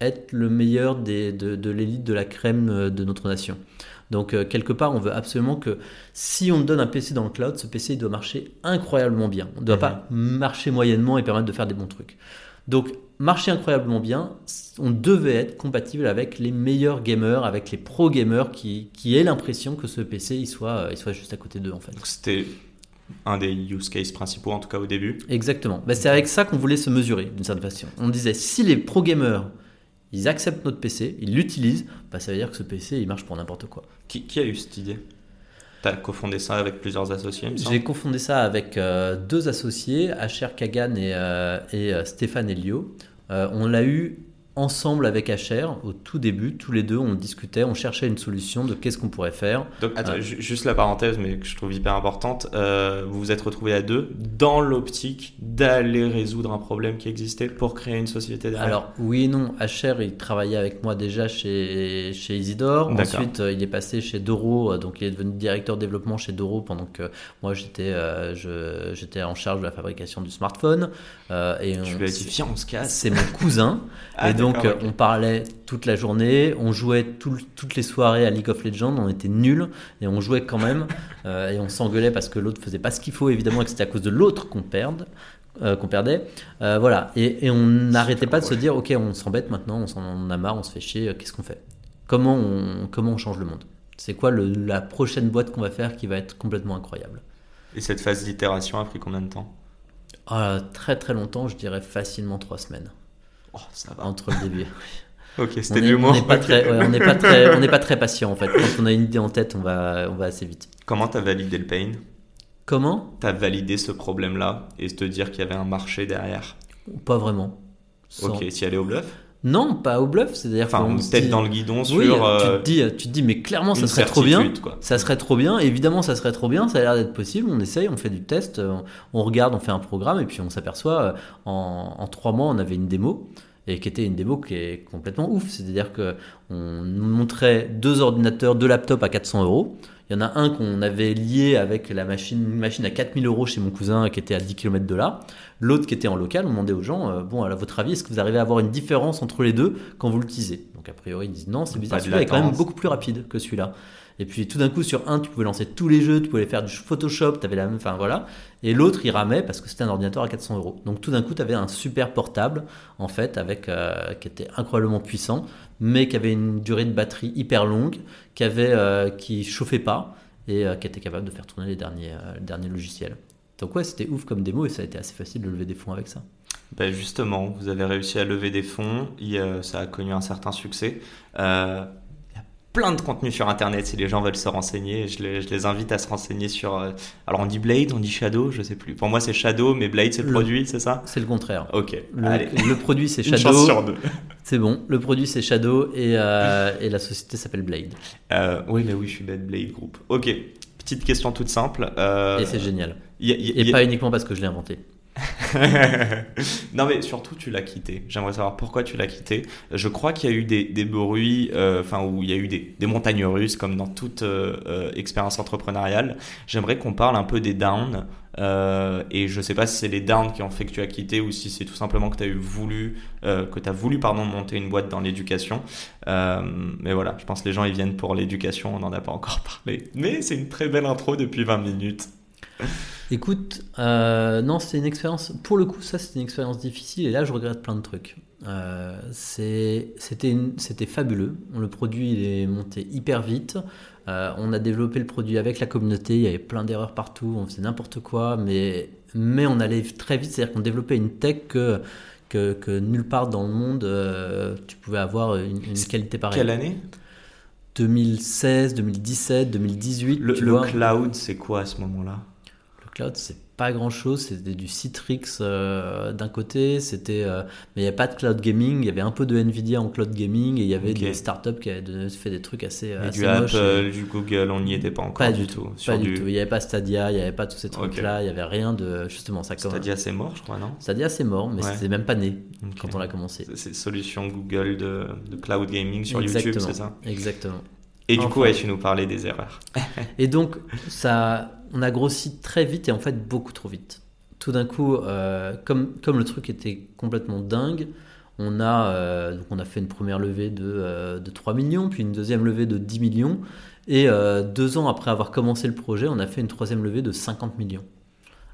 être le meilleur des, de, de l'élite de la crème euh, de notre nation. Donc euh, quelque part, on veut absolument que si on donne un PC dans le cloud, ce PC il doit marcher incroyablement bien. On ne doit mhm. pas marcher moyennement et permettre de faire des bons trucs. Donc marcher incroyablement bien, on devait être compatible avec les meilleurs gamers, avec les pro gamers qui, qui aient l'impression que ce PC il soit, euh, il soit juste à côté d'eux en fait. C'était un des use cases principaux en tout cas au début. Exactement. Bah, c'est avec ça qu'on voulait se mesurer d'une certaine façon. On disait si les pro gamers ils acceptent notre PC, ils l'utilisent, bah, ça veut dire que ce PC il marche pour n'importe quoi. Qui, qui a eu cette idée? Tu as cofondé ça avec plusieurs associés J'ai cofondé ça avec euh, deux associés, Asher Kagan et, euh, et euh, Stéphane Elio. on l'a eu ensemble avec HR au tout début, tous les deux, on discutait, on cherchait une solution de qu'est-ce qu'on pourrait faire. Donc, attends, euh, juste la parenthèse, mais que je trouve hyper importante. Euh, vous vous êtes retrouvés à deux dans l'optique d'aller résoudre un problème qui existait pour créer une société derrière. Alors, oui et non. HR, il travaillait avec moi déjà chez, chez Isidore. Ensuite, euh, il est passé chez Doro, donc il est devenu directeur développement chez Doro pendant que moi, j'étais j'étais en charge de la fabrication du smartphone. et je lui ai dit, viens, on se casse. C'est mon cousin. Ah, et donc, on parlait toute la journée, on jouait toutes les soirées à League of Legends, on était nuls et on jouait quand même euh, et on s'engueulait parce que l'autre faisait pas ce qu'il faut évidemment et que c'était à cause de l'autre qu'on perde. Euh, qu'on perdait, euh, voilà, et, on n'arrêtait pas de se dire, ok, on s'embête maintenant, on s'en a marre, on se fait chier, qu'est-ce qu'on fait? Comment on, comment on change le monde? C'est quoi la prochaine boîte qu'on va faire qui va être complètement incroyable? Et cette phase d'itération a pris combien de temps? Ah, Très très longtemps, je dirais facilement trois semaines. Oh, ça va. Entre le début. ok, c'était du moins. On n'est pas, très, on pas, très, on n'est pas très patient en fait. Quand on a une idée en tête, on va, on va assez vite. Comment tu as validé le pain? Comment? Tu as validé ce problème-là et te dire qu'il y avait un marché derrière? Pas vraiment. Ok, tu y allais au bluff? Non, pas au bluff, c'est-à-dire enfin, tête dans le guidon sur. Oui, tu, te dis, tu te dis, mais clairement, ça serait trop bien. Ça serait trop bien. Évidemment, ça serait trop bien. Ça a l'air d'être possible. On essaye, on fait du test, on regarde, on fait un programme, et puis on s'aperçoit euh, en, en trois mois, on avait une démo et qui était une démo qui est complètement ouf. C'est-à-dire qu'on nous montrait deux ordinateurs, deux laptops à 400 euros. Il y en a un qu'on avait lié avec la machine, une machine à 4000 euros chez mon cousin qui était à 10 km de là. L'autre qui était en local, on demandait aux gens, euh, bon, à votre avis, est-ce que vous arrivez à avoir une différence entre les deux quand vous l'utilisez Donc a priori, ils disent non, c'est bizarre, celui-là est quand même beaucoup plus rapide que celui-là. Et puis tout d'un coup, sur un, tu pouvais lancer tous les jeux, tu pouvais faire du Photoshop, tu avais la même. Enfin voilà. Et l'autre, il ramait parce que c'était un ordinateur à 400 euros. Donc tout d'un coup, tu avais un super portable, en fait, avec, euh, qui était incroyablement puissant, mais qui avait une durée de batterie hyper longue, qui, avait, euh, qui chauffait pas et qui était capable de faire tourner les derniers, les derniers logiciels. Donc ouais, c'était ouf comme démo et ça a été assez facile de lever des fonds avec ça. Ben justement, vous avez réussi à lever des fonds, ça a connu un certain succès. Euh, plein de contenu sur Internet si les gens veulent se renseigner. Je les, je les invite à se renseigner sur... Euh, alors on dit Blade, on dit Shadow, je sais plus. Pour moi c'est Shadow, mais Blade c'est le, produit, c'est ça C'est le contraire. Ok, le, allez. Le produit c'est Shadow. C'est bon, le produit c'est Shadow et, euh, et la société s'appelle Blade. oui, mais oui, je suis bête, Blade Group. Ok, petite question toute simple. et c'est génial. et pas uniquement parce que je l'ai inventé. non mais surtout tu l'as quitté. J'aimerais savoir pourquoi tu l'as quitté. Je crois qu'il y a eu des, bruits, euh, enfin où il y a eu des, montagnes russes comme dans toute euh, euh, expérience entrepreneuriale. J'aimerais qu'on parle un peu des downs. et je sais pas si c'est les downs qui ont fait que tu as quitté ou si c'est tout simplement que tu as voulu, que tu as voulu pardon monter une boîte dans l'éducation. mais voilà, je pense que les gens ils viennent pour l'éducation. On n'en a pas encore parlé. Mais c'est une très belle intro depuis 20 minutes. Écoute, euh, non, c'était une expérience. Pour le coup, ça, c'était une expérience difficile. Et là, je regrette plein de trucs. Euh, c'était fabuleux. Le produit il est monté hyper vite. Euh, on a développé le produit avec la communauté. Il y avait plein d'erreurs partout. On faisait n'importe quoi, mais mais on allait très vite. C'est-à-dire qu'on développait une tech que que, nulle part dans le monde tu pouvais avoir une, qualité pareille. Quelle année? 2016, 2017, 2018. Le, le cloud, c'est quoi à ce moment-là? Cloud, c'est pas grand chose. C'était du Citrix euh, d'un côté, c'était, euh, mais il n'y avait pas de cloud gaming. Il y avait un peu de Nvidia en cloud gaming et il y avait des startups qui avaient fait des trucs assez, et du Apple, du Google, on n'y était pas encore. Pas du tout. Pas du... tout. Il n'y avait pas Stadia, il n'y avait pas tous ces trucs-là. Il n'y avait rien de justement ça. Stadia c'est mort, je crois, non? Stadia c'est mort, mais c'était même pas né quand on l'a commencé. C'est solution Google de, de, cloud gaming sur YouTube, c'est ça? Exactement. Et du coup, ouais, tu nous parlais des erreurs. et donc, ça, on a grossi très vite et en fait beaucoup trop vite. Tout d'un coup, euh, comme, comme le truc était complètement dingue, on a, euh, donc on a fait une première levée de, euh, de, 3 millions, puis une deuxième levée de 10 millions. Et deux ans après avoir commencé le projet, on a fait une troisième levée de 50 millions.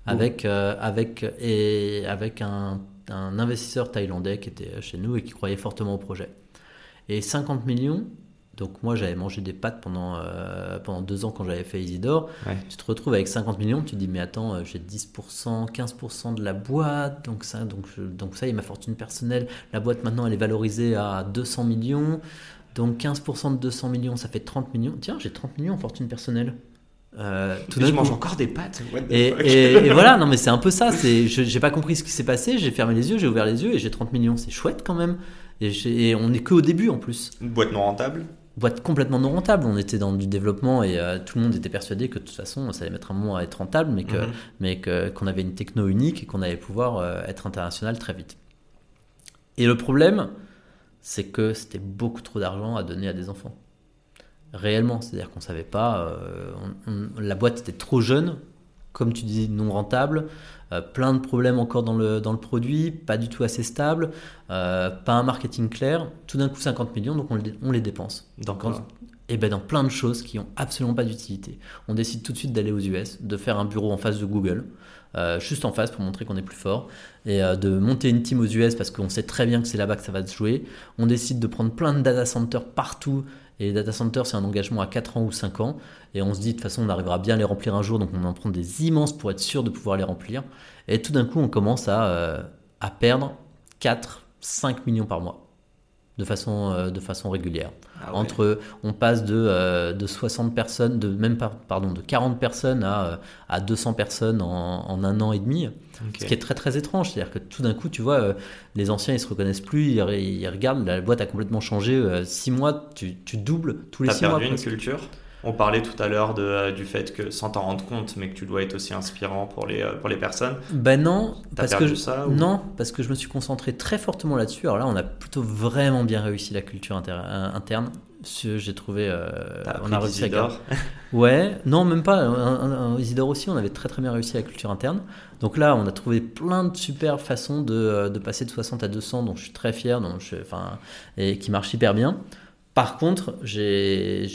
Avec, avec, et avec un, un investisseur thaïlandais qui était chez nous et qui croyait fortement au projet. Et 50 millions, donc moi j'avais mangé des pâtes pendant, euh, pendant deux ans quand j'avais fait Isidore. Tu te retrouves avec 50 millions, tu te dis mais attends, euh, j'ai 10%, 15% de la boîte, donc ça, donc, donc ça y est, ma fortune personnelle, la boîte maintenant elle est valorisée à 200 millions, donc 15% de 200 millions, ça fait 30 millions. Tiens, j'ai 30 millions en fortune personnelle. Euh, tout je mange encore des pâtes. Et, et, voilà, non mais c'est un peu ça. C'est, j'ai pas compris ce qui s'est passé. J'ai fermé les yeux, j'ai ouvert les yeux et j'ai 30 millions. C'est chouette quand même. Et, et on est que au début en plus. Une boîte non rentable? Boîte complètement non rentable. On était dans du développement et euh, tout le monde était persuadé que de toute façon, ça allait mettre un moment à être rentable, mais que mhm. mais que, qu'on avait une techno unique et qu'on allait pouvoir euh, être international très vite. Et le problème, c'est que c'était beaucoup trop d'argent à donner à des enfants. Réellement, c'est-à-dire qu'on savait pas. Euh, la boîte était trop jeune, comme tu dis, non rentable. Euh, plein de problèmes encore dans le, dans le produit, pas du tout assez stable, euh, pas un marketing clair. Tout d'un coup, 50 millions, donc on, on les dépense. Dans et eh ben dans plein de choses qui ont absolument pas d'utilité. On décide tout de suite d'aller aux US, de faire un bureau en face de Google, euh, juste en face pour montrer qu'on est plus fort, et de monter une team aux US parce qu'on sait très bien que c'est là-bas que ça va se jouer. On décide de prendre plein de data centers partout et les data centers, c'est un engagement à 4 ans ou 5 ans. Et on se dit, de toute façon, on arrivera bien à les remplir un jour, donc on en prend des immenses pour être sûr de pouvoir les remplir. Et tout d'un coup, on commence à, euh, à perdre 4, 5 millions par mois de façon, euh, de façon régulière. Ah Entre, on passe de, euh, de 60 personnes, de même pardon, de 40 personnes à, à 200 personnes en, en, un an et demi, ce qui est très très étrange. C'est-à-dire que tout d'un coup, tu vois, les anciens ils se reconnaissent plus, ils, ils, regardent, la boîte a complètement changé. 6 mois, tu, tu doubles tous les 6 mois. perdu une culture? On parlait tout à l'heure euh, du fait que sans t'en rendre compte, mais que tu dois être aussi inspirant pour les, euh, pour les personnes. Ben non, parce que je, non, parce que je me suis concentré très fortement là-dessus. Alors là, on a plutôt vraiment bien réussi la culture interne. J'ai trouvé, euh, on a réussi Isidore. Ouais, non, même pas. Un, Isidore aussi, on avait très très bien réussi la culture interne. Donc là, on a trouvé plein de super façons de, de passer de 60 à 200, dont je suis très fier, donc je, enfin, et qui marchent hyper bien. Par contre, j'ai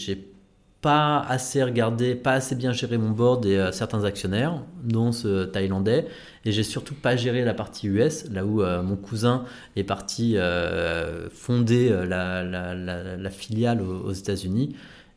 pas assez regardé, pas assez bien géré mon board et euh, certains actionnaires, dont ce Thaïlandais. Et j'ai surtout pas géré la partie US, là où euh, mon cousin est parti euh, fonder la, filiale aux États-Unis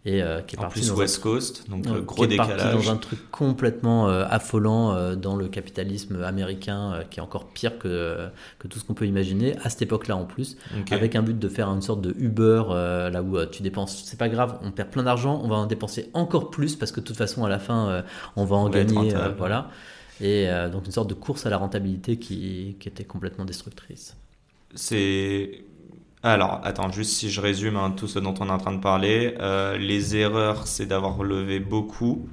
et euh, qui est en parti plus West Coast, donc gros qui est décalage. Parti dans un truc complètement euh, affolant euh, dans le capitalisme américain, qui est encore pire que, que tout ce qu'on peut imaginer à cette époque-là en plus, avec un but de faire une sorte de Uber là où tu dépenses, c'est pas grave, on perd plein d'argent, on va en dépenser encore plus parce que de toute façon à la fin on va en gagner, voilà. Et donc une sorte de course à la rentabilité qui, qui était complètement destructrice. C'est alors, attends, juste si je résume hein, tout ce dont on est en train de parler, euh, les erreurs, c'est d'avoir levé beaucoup,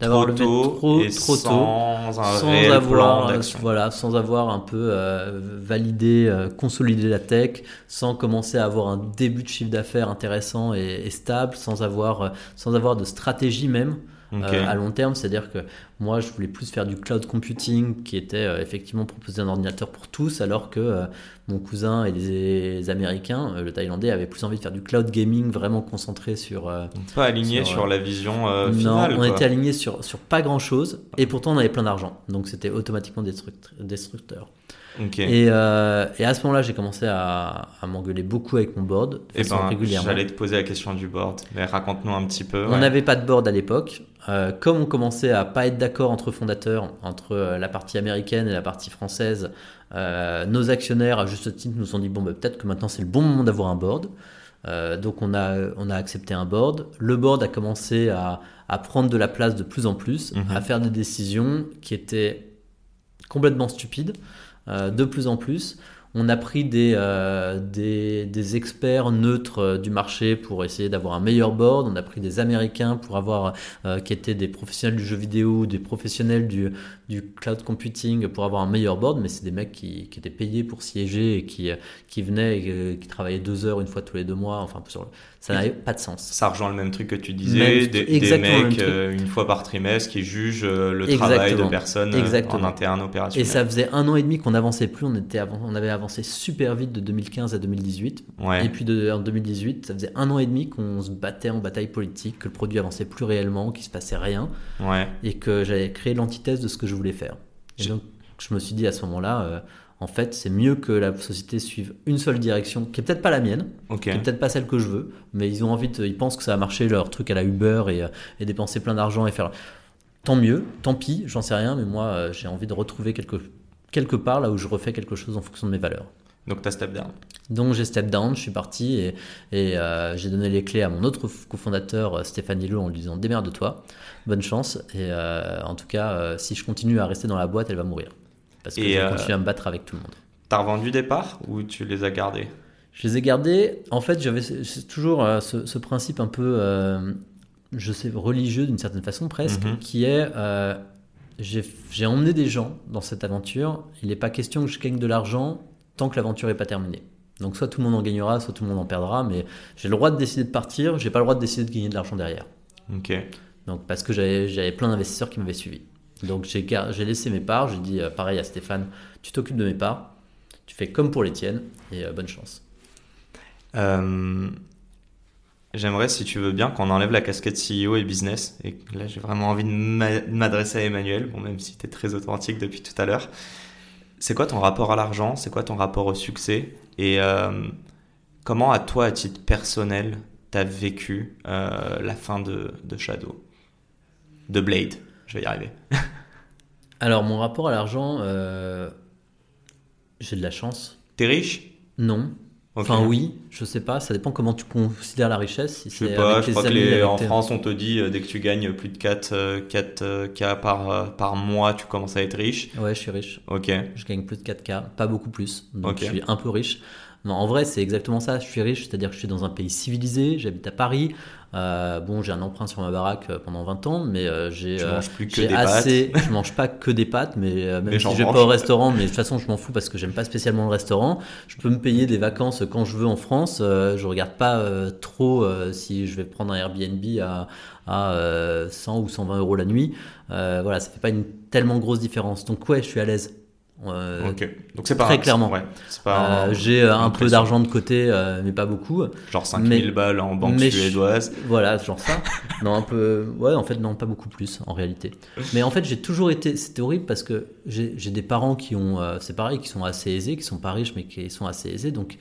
d'avoir levé tôt trop, et trop sans tôt, un sans réel avoir, plan d'action. voilà, sans avoir un peu euh, validé, euh, consolidé la tech, sans commencer à avoir un début de chiffre d'affaires intéressant et, et, stable, sans avoir, sans avoir de stratégie même. À long terme, c'est-à-dire que moi, je voulais plus faire du cloud computing, qui était effectivement proposer un ordinateur pour tous, alors que mon cousin et les, Américains, euh, le Thaïlandais, avaient plus envie de faire du cloud gaming vraiment concentré sur. Euh, pas aligné sur, euh, la vision finale. Non, on était aligné sur, sur pas grand chose et pourtant on avait plein d'argent. Donc c'était automatiquement destructeur. Et, et, à ce moment-là, j'ai commencé à, à m'engueuler beaucoup avec mon board. Et eh ben, j'allais te poser la question du board, mais raconte-nous un petit peu. On n'avait pas de board à l'époque. comme on commençait à pas être d'accord entre fondateurs, entre la partie américaine et la partie française, euh, nos actionnaires, à juste titre, nous ont dit bon, bah, peut-être que maintenant c'est le bon moment d'avoir un board. Euh, donc on a, on a accepté un board. Le board a commencé à, à prendre de la place de plus en plus, mhm. à faire des décisions qui étaient complètement stupides, euh, de plus en plus. On a pris des, euh, des, experts neutres euh, du marché pour essayer d'avoir un meilleur board. On a pris des Américains pour avoir, euh, qui étaient des professionnels du jeu vidéo, des professionnels du, du cloud computing pour avoir un meilleur board. Mais c'est des mecs qui, qui, étaient payés pour siéger et qui, qui venaient, et, qui travaillaient deux heures une fois tous les deux mois. Enfin, sur ça n'avait pas de sens. Ça rejoint le même truc que tu disais, des, des, mecs une fois par trimestre qui jugent le travail de personnes en interne opérationnel. Et ça faisait un an et demi qu'on n'avançait plus. On, était on avait avancé super vite de 2015 à 2018. Et puis de, en 2018, ça faisait un an et demi qu'on se battait en bataille politique, que le produit avançait plus réellement, qu'il se passait rien. Et que j'avais créé l'antithèse de ce que je voulais faire. Et donc, je me suis dit à ce moment-là, euh, en fait, c'est mieux que la société suive une seule direction, qui est peut-être pas la mienne, qui est peut-être pas celle que je veux, mais ils ont envie, ils pensent que ça va marcher leur truc à la Uber et, euh, et dépenser plein d'argent et faire. Tant mieux, tant pis, j'en sais rien, mais moi, euh, j'ai envie de retrouver quelque quelque part là où je refais quelque chose en fonction de mes valeurs. Donc tu as step down. Donc j'ai step down, je suis parti et, et euh, j'ai donné les clés à mon autre cofondateur euh, Stéphane Hilo en lui disant démerde-toi, bonne chance et euh, en tout cas si je continue à rester dans la boîte elle va mourir parce que je continue à me battre avec tout le monde. T'as revendu des parts ou tu les as gardées? Je les ai gardées. En fait j'avais toujours ce, ce, principe un peu, je sais, religieux d'une certaine façon presque, mm-hmm. qui est j'ai emmené des gens dans cette aventure. Il n'est pas question que je gagne de l'argent tant que l'aventure n'est pas terminée. Donc soit tout le monde en gagnera, soit tout le monde en perdra, mais j'ai le droit de décider de partir, j'ai pas le droit de décider de gagner de l'argent derrière. Ok. Donc parce que j'avais plein d'investisseurs qui m'avaient suivi. Donc j'ai laissé mes parts, j'ai dit euh, pareil à Stéphane, tu t'occupes de mes parts, tu fais comme pour les tiennes, et euh, bonne chance. Euh, J'aimerais, si tu veux bien, qu'on enlève la casquette CEO et business. Et là, j'ai vraiment envie de m'adresser à Emmanuel, bon, même si tu es très authentique depuis tout à l'heure. C'est quoi ton rapport à l'argent? C'est quoi ton rapport au succès? Et euh, comment, à toi, à titre personnel, tu as vécu euh, la fin de, de, Shadow? De Blade? Je vais y arriver. Alors, mon rapport à l'argent, euh, j'ai de la chance. T'es riche? Non. Enfin oui, je sais pas, ça dépend comment tu considères la richesse. Si je sais pas, je crois que en France on te dit euh, dès que tu gagnes plus de 4, 4 euh, euh, K par, par mois, tu commences à être riche. Ouais, je suis riche. Ok. Je gagne plus de 4 K, pas beaucoup plus. Donc je suis un peu riche. Non, en vrai, c'est exactement ça. Je suis riche, c'est-à-dire que je suis dans un pays civilisé, j'habite à Paris. Euh, bon, j'ai un emprunt sur ma baraque euh, pendant 20 ans, mais euh, j'ai assez. Je mange pas que des pâtes, mais même si je vais pas au restaurant, mais de toute façon, je m'en fous parce que j'aime pas spécialement le restaurant. Je peux me payer des vacances quand je veux en France. je regarde pas trop si je vais prendre un Airbnb à, à 100 ou 120 euros la nuit. voilà, ça fait pas une tellement grosse différence. Donc ouais, je suis à l'aise Euh, ok, donc c'est pas très clairement. Ouais, euh, J'ai un peu d'argent de côté, mais pas beaucoup. Genre 5000 balles en banque suédoise. Voilà, genre ça. non, un peu. Ouais, en fait, non, pas beaucoup plus en réalité. Mais en fait, j'ai toujours été. C'était horrible parce que j'ai des parents qui ont. c'est pareil, qui sont assez aisés, qui sont pas riches, mais qui sont assez aisés. Donc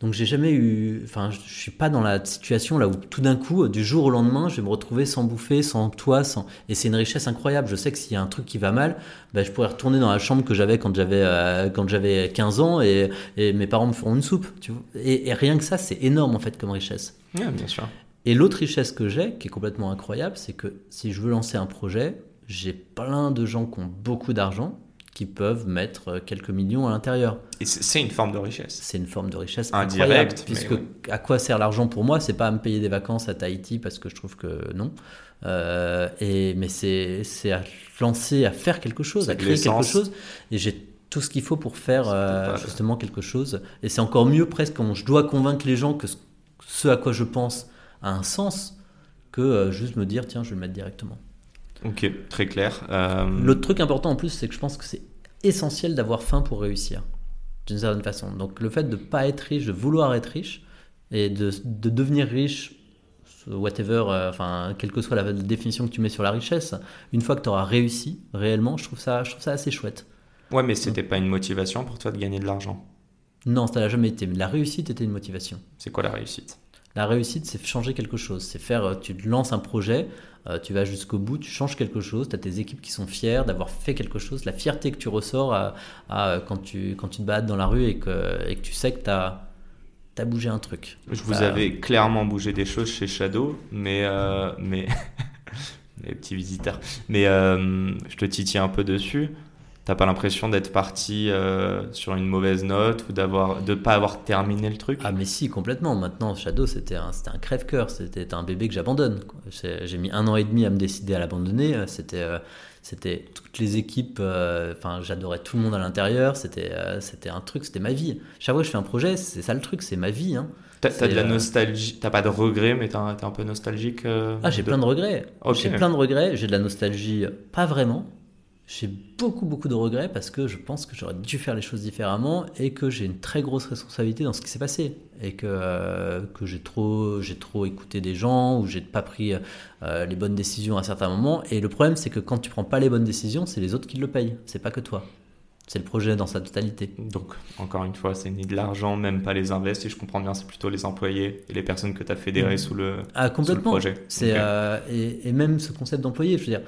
donc j'ai jamais eu, enfin je suis pas dans la situation là où tout d'un coup, du jour au lendemain, je vais me retrouver sans bouffer, sans toit, sans... et c'est une richesse incroyable. Je sais que s'il y a un truc qui va mal, ben, je pourrais retourner dans la chambre que j'avais quand j'avais euh, quand j'avais 15 ans et, et, mes parents me feront une soupe. Tu vois et, rien que ça, c'est énorme en fait comme richesse. Bien sûr. Et l'autre richesse que j'ai, qui est complètement incroyable, c'est que si je veux lancer un projet, j'ai plein de gens qui ont beaucoup d'argent qui peuvent mettre quelques millions à l'intérieur. Et c'est une forme de richesse. C'est une forme de richesse incroyable, puisque à quoi sert l'argent pour moi? C'est pas à me payer des vacances à Tahiti parce que je trouve que non. Euh, et mais c'est à lancer, à faire quelque chose, à créer quelque chose. Et j'ai tout ce qu'il faut pour faire euh, justement quelque chose. Et c'est encore mieux presque quand je dois convaincre les gens que ce à quoi je pense a un sens que euh, juste me dire tiens je vais le mettre directement. Ok, très clair. Euh, L'autre truc important en plus, c'est que je pense que c'est essentiel d'avoir faim pour réussir, d'une certaine façon. Donc le fait de ne pas être riche, de vouloir être riche, et de, de devenir riche, whatever, euh, enfin, quelle que soit la définition que tu mets sur la richesse, une fois que tu auras réussi réellement, je trouve ça, je trouve ça assez chouette. Ouais, mais c'était pas une motivation pour toi de gagner de l'argent? Non, ça l'a jamais été. Mais la réussite était une motivation. C'est quoi la réussite? La réussite, c'est changer quelque chose. C'est faire, euh, tu lances un projet, euh, tu vas jusqu'au bout, tu changes quelque chose, tu as tes équipes qui sont fières d'avoir fait quelque chose, la fierté que tu ressors à, quand, tu, quand tu te balades dans la rue et que, et que tu sais que tu as, as, bougé un truc. Je vous avais clairement bougé des choses chez Shadow, mais... Euh, mais... les petits visiteurs. Mais euh, je te titille un peu dessus. T'as pas l'impression d'être parti euh, sur une mauvaise note ou d'avoir de pas avoir terminé le truc? Ah mais si complètement. Maintenant Shadow c'était un c'était un crève-cœur, c'était un bébé que j'abandonne. J'ai mis un an et demi à me décider à l'abandonner. C'était euh, c'était toutes les équipes. Euh, enfin j'adorais tout le monde à l'intérieur. C'était c'était un truc, c'était ma vie. Chaque fois que je fais un projet, c'est ça le truc, c'est ma vie. Hein. T'as de la nostalgie, t'as pas de regrets, mais t'es un, un, peu nostalgique. ah, j'ai plein de regrets. J'ai plein de regrets. J'ai de la nostalgie, pas vraiment j'ai beaucoup beaucoup de regrets parce que je pense que j'aurais dû faire les choses différemment et que j'ai une très grosse responsabilité dans ce qui s'est passé et que, euh, que j'ai trop j'ai trop écouté des gens ou j'ai pas pris euh, les bonnes décisions à certains moments et le problème c'est que quand tu prends pas les bonnes décisions c'est les autres qui le payent c'est pas que toi c'est le projet dans sa totalité. Donc, encore une fois, c'est ni de l'argent, même pas les invests, et je comprends bien, c'est plutôt les employés et les personnes que tu as fédérées mmh. sous, le, ah, complètement. Sous le projet. C'est, euh, et, et, même ce concept d'employé, je veux dire,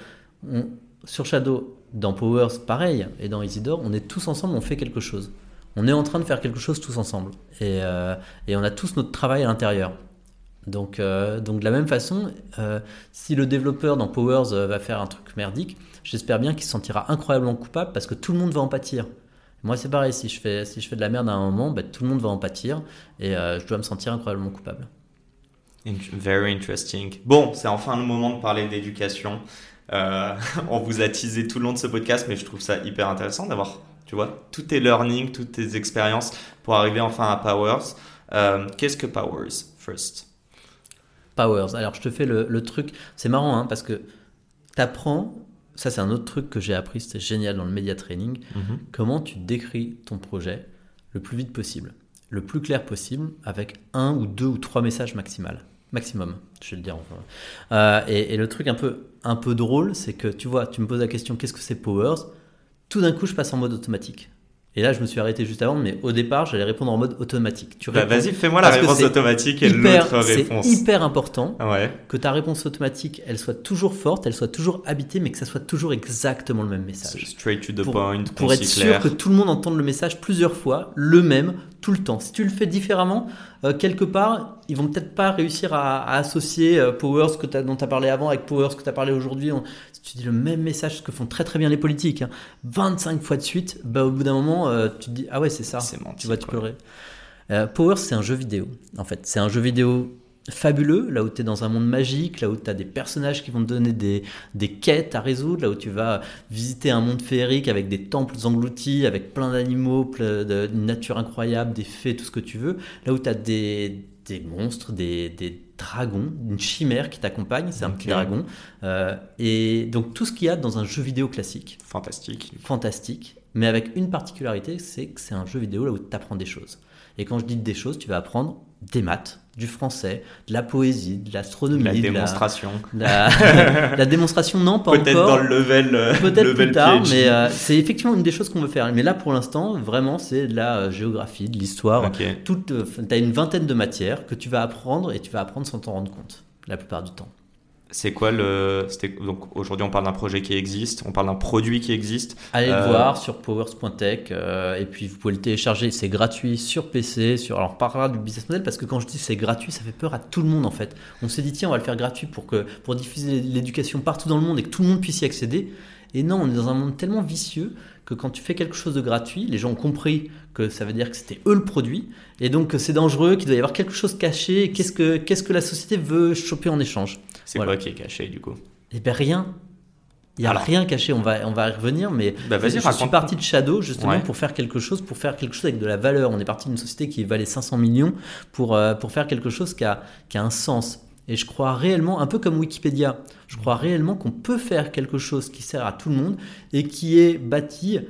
on, sur Shadow, dans Powers, pareil, et dans Isidore, on est tous ensemble, on fait quelque chose. On est en train de faire quelque chose tous ensemble. Et, euh, on a tous notre travail à l'intérieur. Donc, euh, donc de la même façon, euh, si le développeur dans Powers va faire un truc merdique, j'espère bien qu'il se sentira incroyablement coupable parce que tout le monde va en pâtir. Moi, c'est pareil, si je, fais, si je fais de la merde à un moment, bah, tout le monde va en pâtir et je dois me sentir incroyablement coupable. Very interesting. Bon, c'est enfin le moment de parler d'éducation. Euh, on vous a teasé tout le long de ce podcast, mais je trouve ça hyper intéressant d'avoir, tu vois, tous tes learnings, toutes tes expériences pour arriver enfin à Powers. Euh, qu'est-ce que Powers, first? Powers. Alors, je te fais le, truc. C'est marrant, hein, parce que tu apprends. Ça, c'est un autre truc que j'ai appris, c'était génial dans le media training. Mhm. Comment tu décris ton projet le plus vite possible, le plus clair possible, avec un ou deux ou trois messages maximal maximum, je vais le dire. Euh, et, le truc un peu, un peu drôle, c'est que tu vois, tu me poses la question qu'est-ce que c'est Powers? Tout d'un coup, je passe en mode automatique. Et là, je me suis arrêté juste avant, mais au départ, j'allais répondre en mode automatique. Tu bah, Vas-y, fais-moi la réponse automatique et l'autre réponse. C'est hyper important que ta réponse automatique, elle soit toujours forte, elle soit toujours habitée, mais que ça soit toujours exactement le même message. Straight to the pour, point, pour être sûr que tout le monde entende le message plusieurs fois, le même, tout le temps. Si tu le fais différemment, euh, quelque part, ils vont peut-être pas réussir à, associer euh, que dont tu as parlé avant avec Powers que tu as parlé aujourd'hui tu dis le même message, que font très très bien les politiques, 25 hein. fois de suite, bah, au bout d'un moment, euh, tu te dis Ah ouais, c'est ça. tu vas te pleurer. Euh, Power, c'est un jeu vidéo, en fait. C'est un jeu vidéo fabuleux, là où tu es dans un monde magique, là où tu as des personnages qui vont te donner des, des, quêtes à résoudre, là où tu vas visiter un monde féerique avec des temples engloutis, avec plein d'animaux, une nature incroyable, des fées, tout ce que tu veux, là où tu as des, des monstres, des, des, dragons, une chimère qui t'accompagne, c'est un petit dragon. Euh, et donc tout ce qu'il y a dans un jeu vidéo classique. Fantastique. Fantastique. mais avec une particularité, c'est que c'est un jeu vidéo là où tu apprends des choses. Et quand je dis des choses, tu vas apprendre des maths, du français, de la poésie, de l'astronomie. La démonstration. La, démonstration, non, pas encore. Peut-être dans le level. Euh, Peut-être plus tard, mais euh, c'est effectivement une des choses qu'on veut faire. Mais là, pour l'instant, vraiment, c'est de la euh, géographie, de l'histoire. Tu as une vingtaine de matières que tu vas apprendre et tu vas apprendre sans t'en rendre compte, la plupart du temps. C'est quoi le. Donc aujourd'hui, on parle d'un projet qui existe, on parle d'un produit qui existe. Allez le euh, voir sur powers.tech euh, et puis vous pouvez le télécharger. C'est gratuit sur PC. Sur... Alors on parlera du business model parce que quand je dis c'est gratuit, ça fait peur à tout le monde en fait. On s'est dit tiens, on va le faire gratuit pour, que, pour diffuser l'éducation partout dans le monde et que tout le monde puisse y accéder. Et non, on est dans un monde tellement vicieux que quand tu fais quelque chose de gratuit, les gens ont compris que ça veut dire que c'était eux le produit, et donc c'est dangereux, qu'il doit y avoir quelque chose caché. Qu'est-ce que, qu'est-ce que la société veut choper en échange C'est quoi qui est caché du coup? Eh bien rien. Il n'y a rien caché, on va, on va y revenir, mais bah, je suis parti de Shadow justement pour faire quelque chose, pour faire quelque chose avec de la valeur. On est parti d'une société qui valait 500 millions pour, euh, pour faire quelque chose qui a, qui a un sens. Et je crois réellement, un peu comme Wikipédia, je crois réellement qu'on peut faire quelque chose qui sert à tout le monde et qui est bâti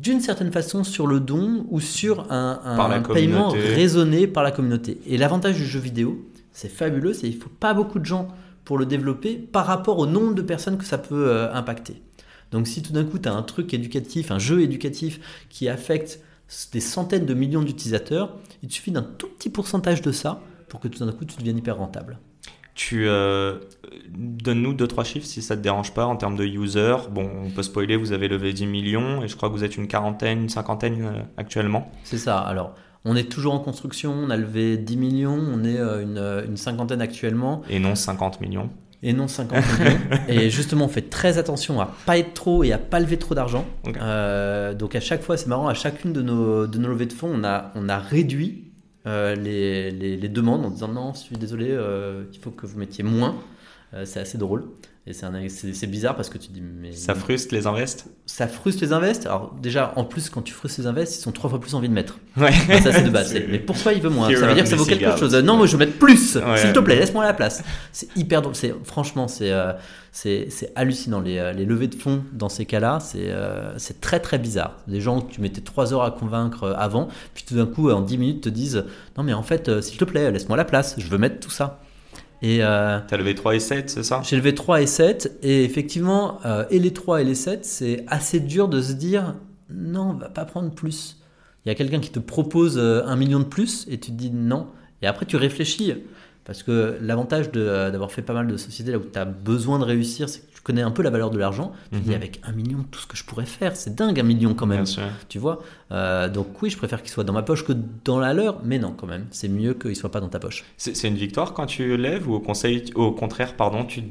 d'une certaine façon sur le don ou sur un, paiement raisonné par la communauté. Et l'avantage du jeu vidéo, c'est fabuleux, c'est qu'il ne faut pas beaucoup de gens pour le développer par rapport au nombre de personnes que ça peut euh, impacter. Donc si tout d'un coup tu as un truc éducatif, un jeu éducatif qui affecte des centaines de millions d'utilisateurs, il suffit d'un tout petit pourcentage de ça pour que tout d'un coup tu deviennes hyper rentable. Tu euh, donnes-nous deux trois chiffres si ça te dérange pas en termes de users. Bon, on peut spoiler, vous avez levé 10 millions et je crois que vous êtes une quarantaine, une cinquantaine euh, actuellement. C'est ça. Alors, on est toujours en construction. On a levé 10 millions. On est euh, une, une, cinquantaine actuellement. Et non 50 millions. Et non 50 millions. et justement, on fait très attention à pas être trop et à pas lever trop d'argent. donc à chaque fois, c'est marrant, à chacune de nos, de nos levées de fonds, on a, on a réduit euh, les, demandes en disant non, je suis désolé, euh, il faut que vous mettiez moins. Euh, c'est assez drôle. Et c'est bizarre parce que tu dis. Mais, ça frustre les invests? Ça frustre les invests? Alors, déjà, en plus, quand tu frustres les invests, ils sont trois fois plus envie de mettre. Ouais. ça, c'est de base. mais pourquoi il veut moins? Ça veut dire que ça vaut quelque chose. Non, moi, je veux mettre plus. S'il te plaît, laisse-moi la place. C'est hyper drôle. Franchement, c'est c'est hallucinant. Les, les, levées de fonds dans ces cas-là, c'est très très bizarre. Des gens que tu mettais trois heures à convaincre avant, puis tout d'un coup, en 10 minutes, te disent Non, mais en fait, s'il te plaît, laisse-moi la place. Je veux mettre tout ça. Et euh, T'as levé 3 et 7, c'est ça? J'ai levé 3 et 7, et effectivement, euh, et les 3 et les 7, c'est assez dur de se dire non, on va pas prendre plus. Il y a quelqu'un qui te propose euh, un million de plus, et tu te dis non. Et après, tu réfléchis. Parce que l'avantage d'avoir fait pas mal de sociétés là où tu as besoin de réussir, c'est que connais un peu la valeur de l'argent, tu dis mhm. avec un million, tout ce que je pourrais faire, c'est dingue un million quand même. Tu vois euh, Donc oui, je préfère qu'il soit dans ma poche que dans la leur, mais non quand même, c'est mieux qu'il soit pas dans ta poche. C'est une victoire quand tu lèves ou au, conseil, au contraire, pardon, tu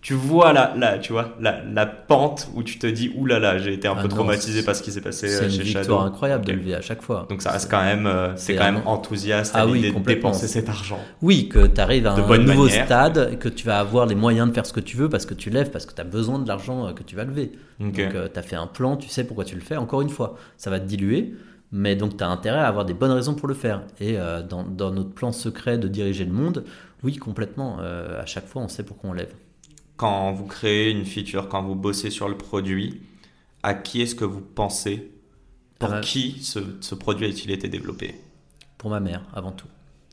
tu vois la, tu vois, la, la, pente où tu te dis oulala, là là, j'ai été un ah peu traumatisé par ce qui s'est passé chez Shadow. C'est une victoire incroyable de lever à chaque fois. Donc ça reste quand même, euh, c'est quand même enthousiaste à ah l'idée de dépenser cet argent. Oui, que tu arrives à un nouveau stade, que tu vas avoir les moyens de faire ce que tu veux parce que tu lèves, parce que tu as besoin de l'argent euh, que tu vas lever. Donc euh, tu as fait un plan, tu sais pourquoi tu le fais. Encore une fois, ça va te diluer. Mais donc, tu as intérêt à avoir des bonnes raisons pour le faire. Et dans, dans, notre plan secret de diriger le monde, oui, complètement. à chaque fois, on sait pourquoi on lève quand vous créez une feature, quand vous bossez sur le produit, à qui est-ce que vous pensez Pour qui ce, produit a-t-il été développé Pour ma mère, avant tout.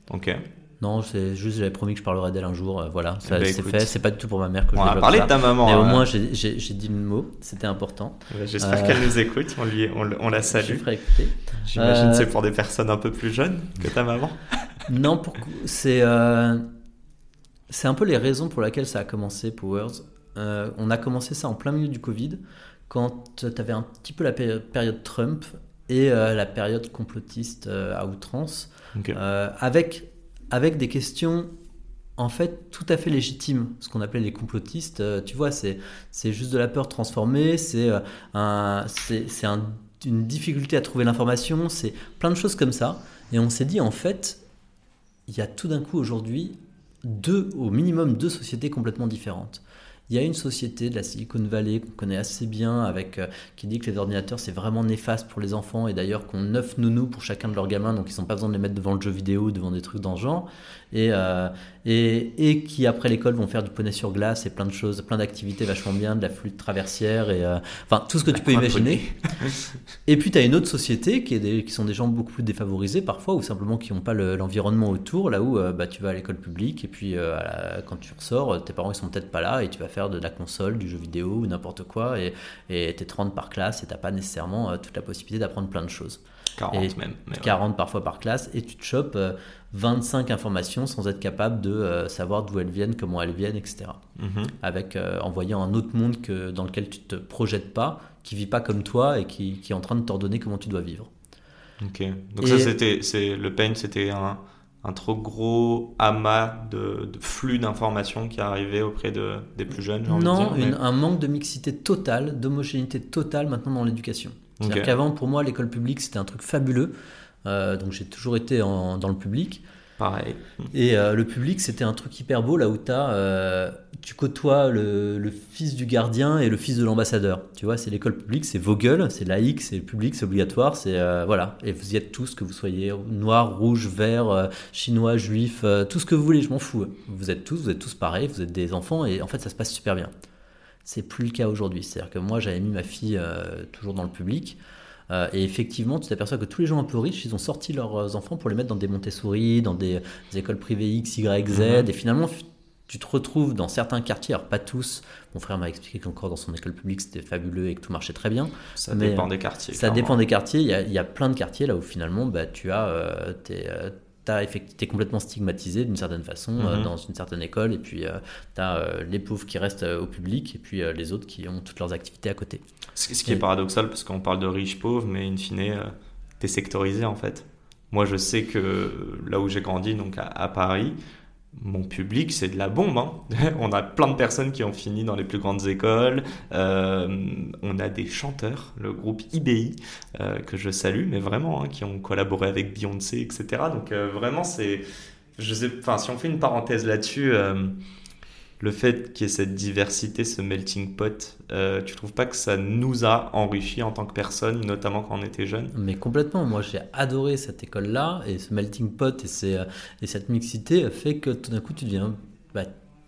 Ok. Non, c'est juste j'avais promis que je parlerai d'elle un jour. Euh, voilà, ça eh ben, c'est fait. C'est pas du tout pour ma mère que je On a parlé de ta maman. Mais au hein. moins j'ai dit le mot. C'était important. J'espère euh, qu'elle nous écoute. On, lui, on, la salue. J'imagine que c'est euh, pour des personnes un peu plus jeunes que ta maman. non, pour... c'est c'est un peu les raisons pour lesquelles ça a commencé, Powers. Euh, on a commencé ça en plein milieu du Covid, quand tu avais un petit peu la période Trump et euh, la période complotiste euh, à outrance, avec, avec des questions en fait tout à fait légitimes, ce qu'on appelait les complotistes. tu vois, c'est juste de la peur transformée, c'est un, un, une difficulté à trouver l'information, c'est plein de choses comme ça. Et on s'est dit, en fait, il y a tout d'un coup aujourd'hui deux, au minimum deux sociétés complètement différentes. Il y a une société de la Silicon Valley qu'on connaît assez bien, avec, euh, qui dit que les ordinateurs c'est vraiment néfaste pour les enfants et d'ailleurs qu'on 9 nounous pour chacun de leurs gamins, donc ils n'ont pas besoin de les mettre devant le jeu vidéo, devant des trucs dans genre. Et, euh, et, et, qui après l'école vont faire du poney sur glace et plein de choses, plein d'activités vachement bien, de la flûte traversière et euh, enfin tout ce que tu peux imaginer. et puis tu as une autre société qui, est des, qui sont des gens beaucoup plus défavorisés parfois ou simplement qui n'ont pas l'environnement autour, là où bah, tu vas à l'école publique et puis quand tu ressors, tes parents ils sont peut-être pas là et tu vas faire de la console, du jeu vidéo ou n'importe quoi et tu es 30 par classe et t'as pas nécessairement euh, toute la possibilité d'apprendre plein de choses. 40 même. 40 parfois par classe et tu te chopes 25 euh, informations sans être capable de euh, savoir d'où elles viennent, comment elles viennent, etc. Mhm. Avec en voyant un autre monde que, dans lequel tu te projettes pas, qui vit pas comme toi et qui, qui est en train de t'ordonner comment tu dois vivre. Ok. Donc ça c'était, c'est le pain, c'était un un trop gros amas de, flux d'informations qui arrivait auprès de, des plus jeunes Non, un manque de mixité totale, d'homogénéité totale maintenant dans l'éducation. C'est-à-dire qu'avant, pour moi, l'école publique, c'était un truc fabuleux. Euh, donc j'ai toujours été dans le public. Pareil. Et euh, le public, c'était un truc hyper beau là où as, euh, tu côtoies le, fils du gardien et le fils de l'ambassadeur. Tu vois, c'est l'école publique, c'est Vogel, c'est laïque, c'est public, c'est obligatoire, c'est voilà. Et vous y êtes tous, que vous soyez noir, rouge, vert, chinois, juif, tout ce que vous voulez, je m'en fous. Vous êtes tous, vous êtes tous pareils, vous êtes des enfants et en fait ça se passe super bien. C'est plus le cas aujourd'hui. C'est-à-dire que moi j'avais mis ma fille toujours dans le public. Euh, et effectivement, tu t'aperçois que tous les gens un peu riches, ils ont sorti leurs euh, enfants pour les mettre dans des Montessori, dans des, écoles privées X, Y, Z. Mhm. Et finalement, tu te retrouves dans certains quartiers, alors pas tous. Mon frère m'a expliqué qu'encore dans son école publique, c'était fabuleux et que tout marchait très bien. Ça dépend des quartiers. Ça dépend des quartiers. Il y, a, il y, a, plein de quartiers là où finalement, bah, tu as euh, tes, tu es complètement stigmatisé d'une certaine façon euh, mhm. dans une certaine école, et puis euh, tu as euh, les pauvres qui restent au public, et puis les autres qui ont toutes leurs activités à côté. Ce, qui est paradoxal, parce qu'on parle de riches, pauvres, mais in fine, tu es sectorisé en fait. Moi, je sais que là où j'ai grandi, donc à Paris, mon public, c'est de la bombe. Hein. on a plein de personnes qui ont fini dans les plus grandes écoles. Euh, on a des chanteurs, le groupe IBI, euh, que je salue, mais vraiment, hein, qui ont collaboré avec Beyoncé, etc. Donc euh, vraiment, c'est... Je enfin, si on fait une parenthèse là-dessus, le fait qu'il y ait cette diversité, ce melting pot, euh, tu trouves pas que ça nous a enrichi en tant que personne, notamment quand on était jeune Mais complètement. Moi, j'ai adoré cette école-là et ce melting pot et, euh, et cette mixité fait que tout d'un coup, tu deviens. Bah,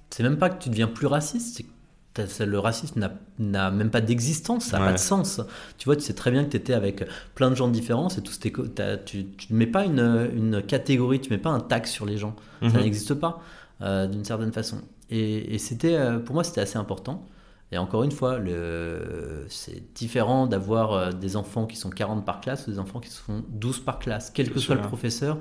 c'est même pas que tu deviens plus raciste, le racisme n'a même pas d'existence, ça n'a pas de sens. Tu vois, tu sais très bien que tu étais avec plein de gens différents, et tout, tu ne mets pas une, une, catégorie, tu mets pas un tag sur les gens. Ça mhm. n'existe pas, euh, d'une certaine façon. Et, c'était, euh, pour moi, c'était assez important. Et encore une fois, c'est différent d'avoir euh, des enfants qui sont 40 par classe ou des enfants qui sont 12 par classe. Quel que soit le professeur,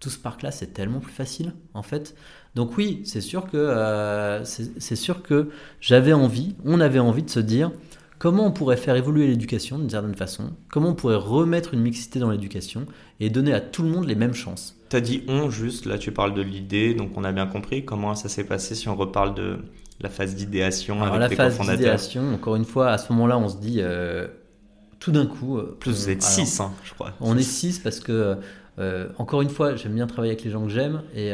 12 par classe, c'est tellement plus facile, en fait. Donc oui, c'est sûr que, euh, c'est sûr que j'avais envie, on avait envie de se dire, comment on pourrait faire évoluer l'éducation d'une certaine façon, comment on pourrait remettre une mixité dans l'éducation et donner à tout le monde les mêmes chances. Tu as dit on juste, là tu parles de l'idée, donc on a bien compris comment ça s'est passé si on reparle de la phase d'idéation avec la phase d'idéation, encore une fois, à ce moment-là, on se dit euh, tout d'un coup. Euh, Plus vous êtes 6, hein, je crois. On est 6 parce que, euh, encore une fois, j'aime bien travailler avec les gens que j'aime et,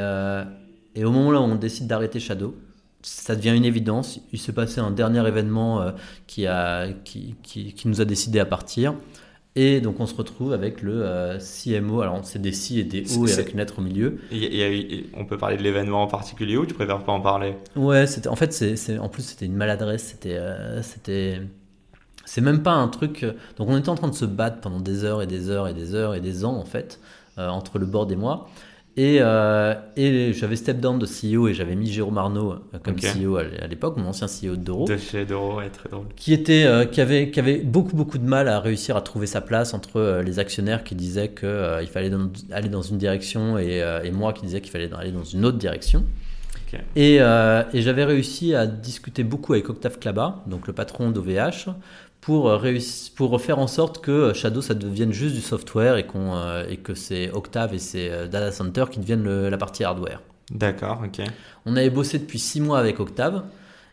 et au moment là où on décide d'arrêter Shadow, ça devient une évidence. Il s'est passé un dernier événement qui, a, qui, qui, qui, nous a décidé à partir. Et donc on se retrouve avec le euh, CMO, alors c'est des C et des O et avec une lettre au milieu. on peut parler de l'événement en particulier ou tu préfères pas en parler? Ouais, c'était, en fait, c'est, en plus c'était une maladresse, c'était, euh, c'était, c'est même pas un truc. Euh, donc on était en train de se battre pendant des heures et des heures et des heures et des ans en fait, entre le board et moi. Et, euh, et j'avais step down de CEO et j'avais mis Jérôme Arnaud euh, comme CEO à l'époque, mon ancien CEO de Doro. De chez Doro, ouais, très drôle. Qui, était, euh, qui, avait, qui avait beaucoup, beaucoup de mal à réussir à trouver sa place entre les actionnaires qui disaient qu'il fallait aller dans une direction et, et moi qui disais qu'il fallait aller dans une autre direction. Et, et j'avais réussi à discuter beaucoup avec Octave Klaba, donc le patron d'OVH, pour, euh, réussir, pour faire en sorte que euh, Shadow ça devienne juste du software et, qu'on, euh, et que c'est Octave et c'est Data Center qui deviennent la partie hardware. D'accord, ok. On avait bossé depuis six mois avec Octave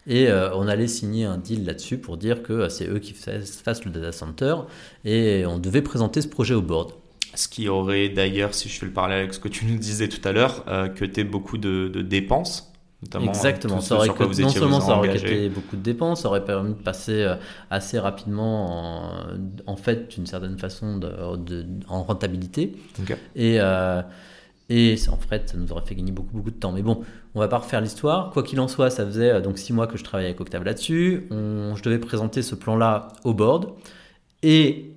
et on allait signer un deal là-dessus pour dire que c'est eux qui fassent le data center et on devait présenter ce projet au board. Ce qui aurait d'ailleurs, si je fais le parallèle avec ce que tu nous disais tout à l'heure, que tu beaucoup de, de dépenses Exactement. Ça aurait non seulement ça aurait coûté beaucoup de dépenses, ça aurait permis de passer assez rapidement en, en fait d'une certaine façon de, en rentabilité. Et et en fait, ça nous aurait fait gagner beaucoup, beaucoup de temps. Mais bon, on va pas refaire l'histoire. Quoi qu'il en soit, ça faisait euh, donc six mois que je travaillais avec Octave là-dessus. je devais présenter ce plan-là au board et,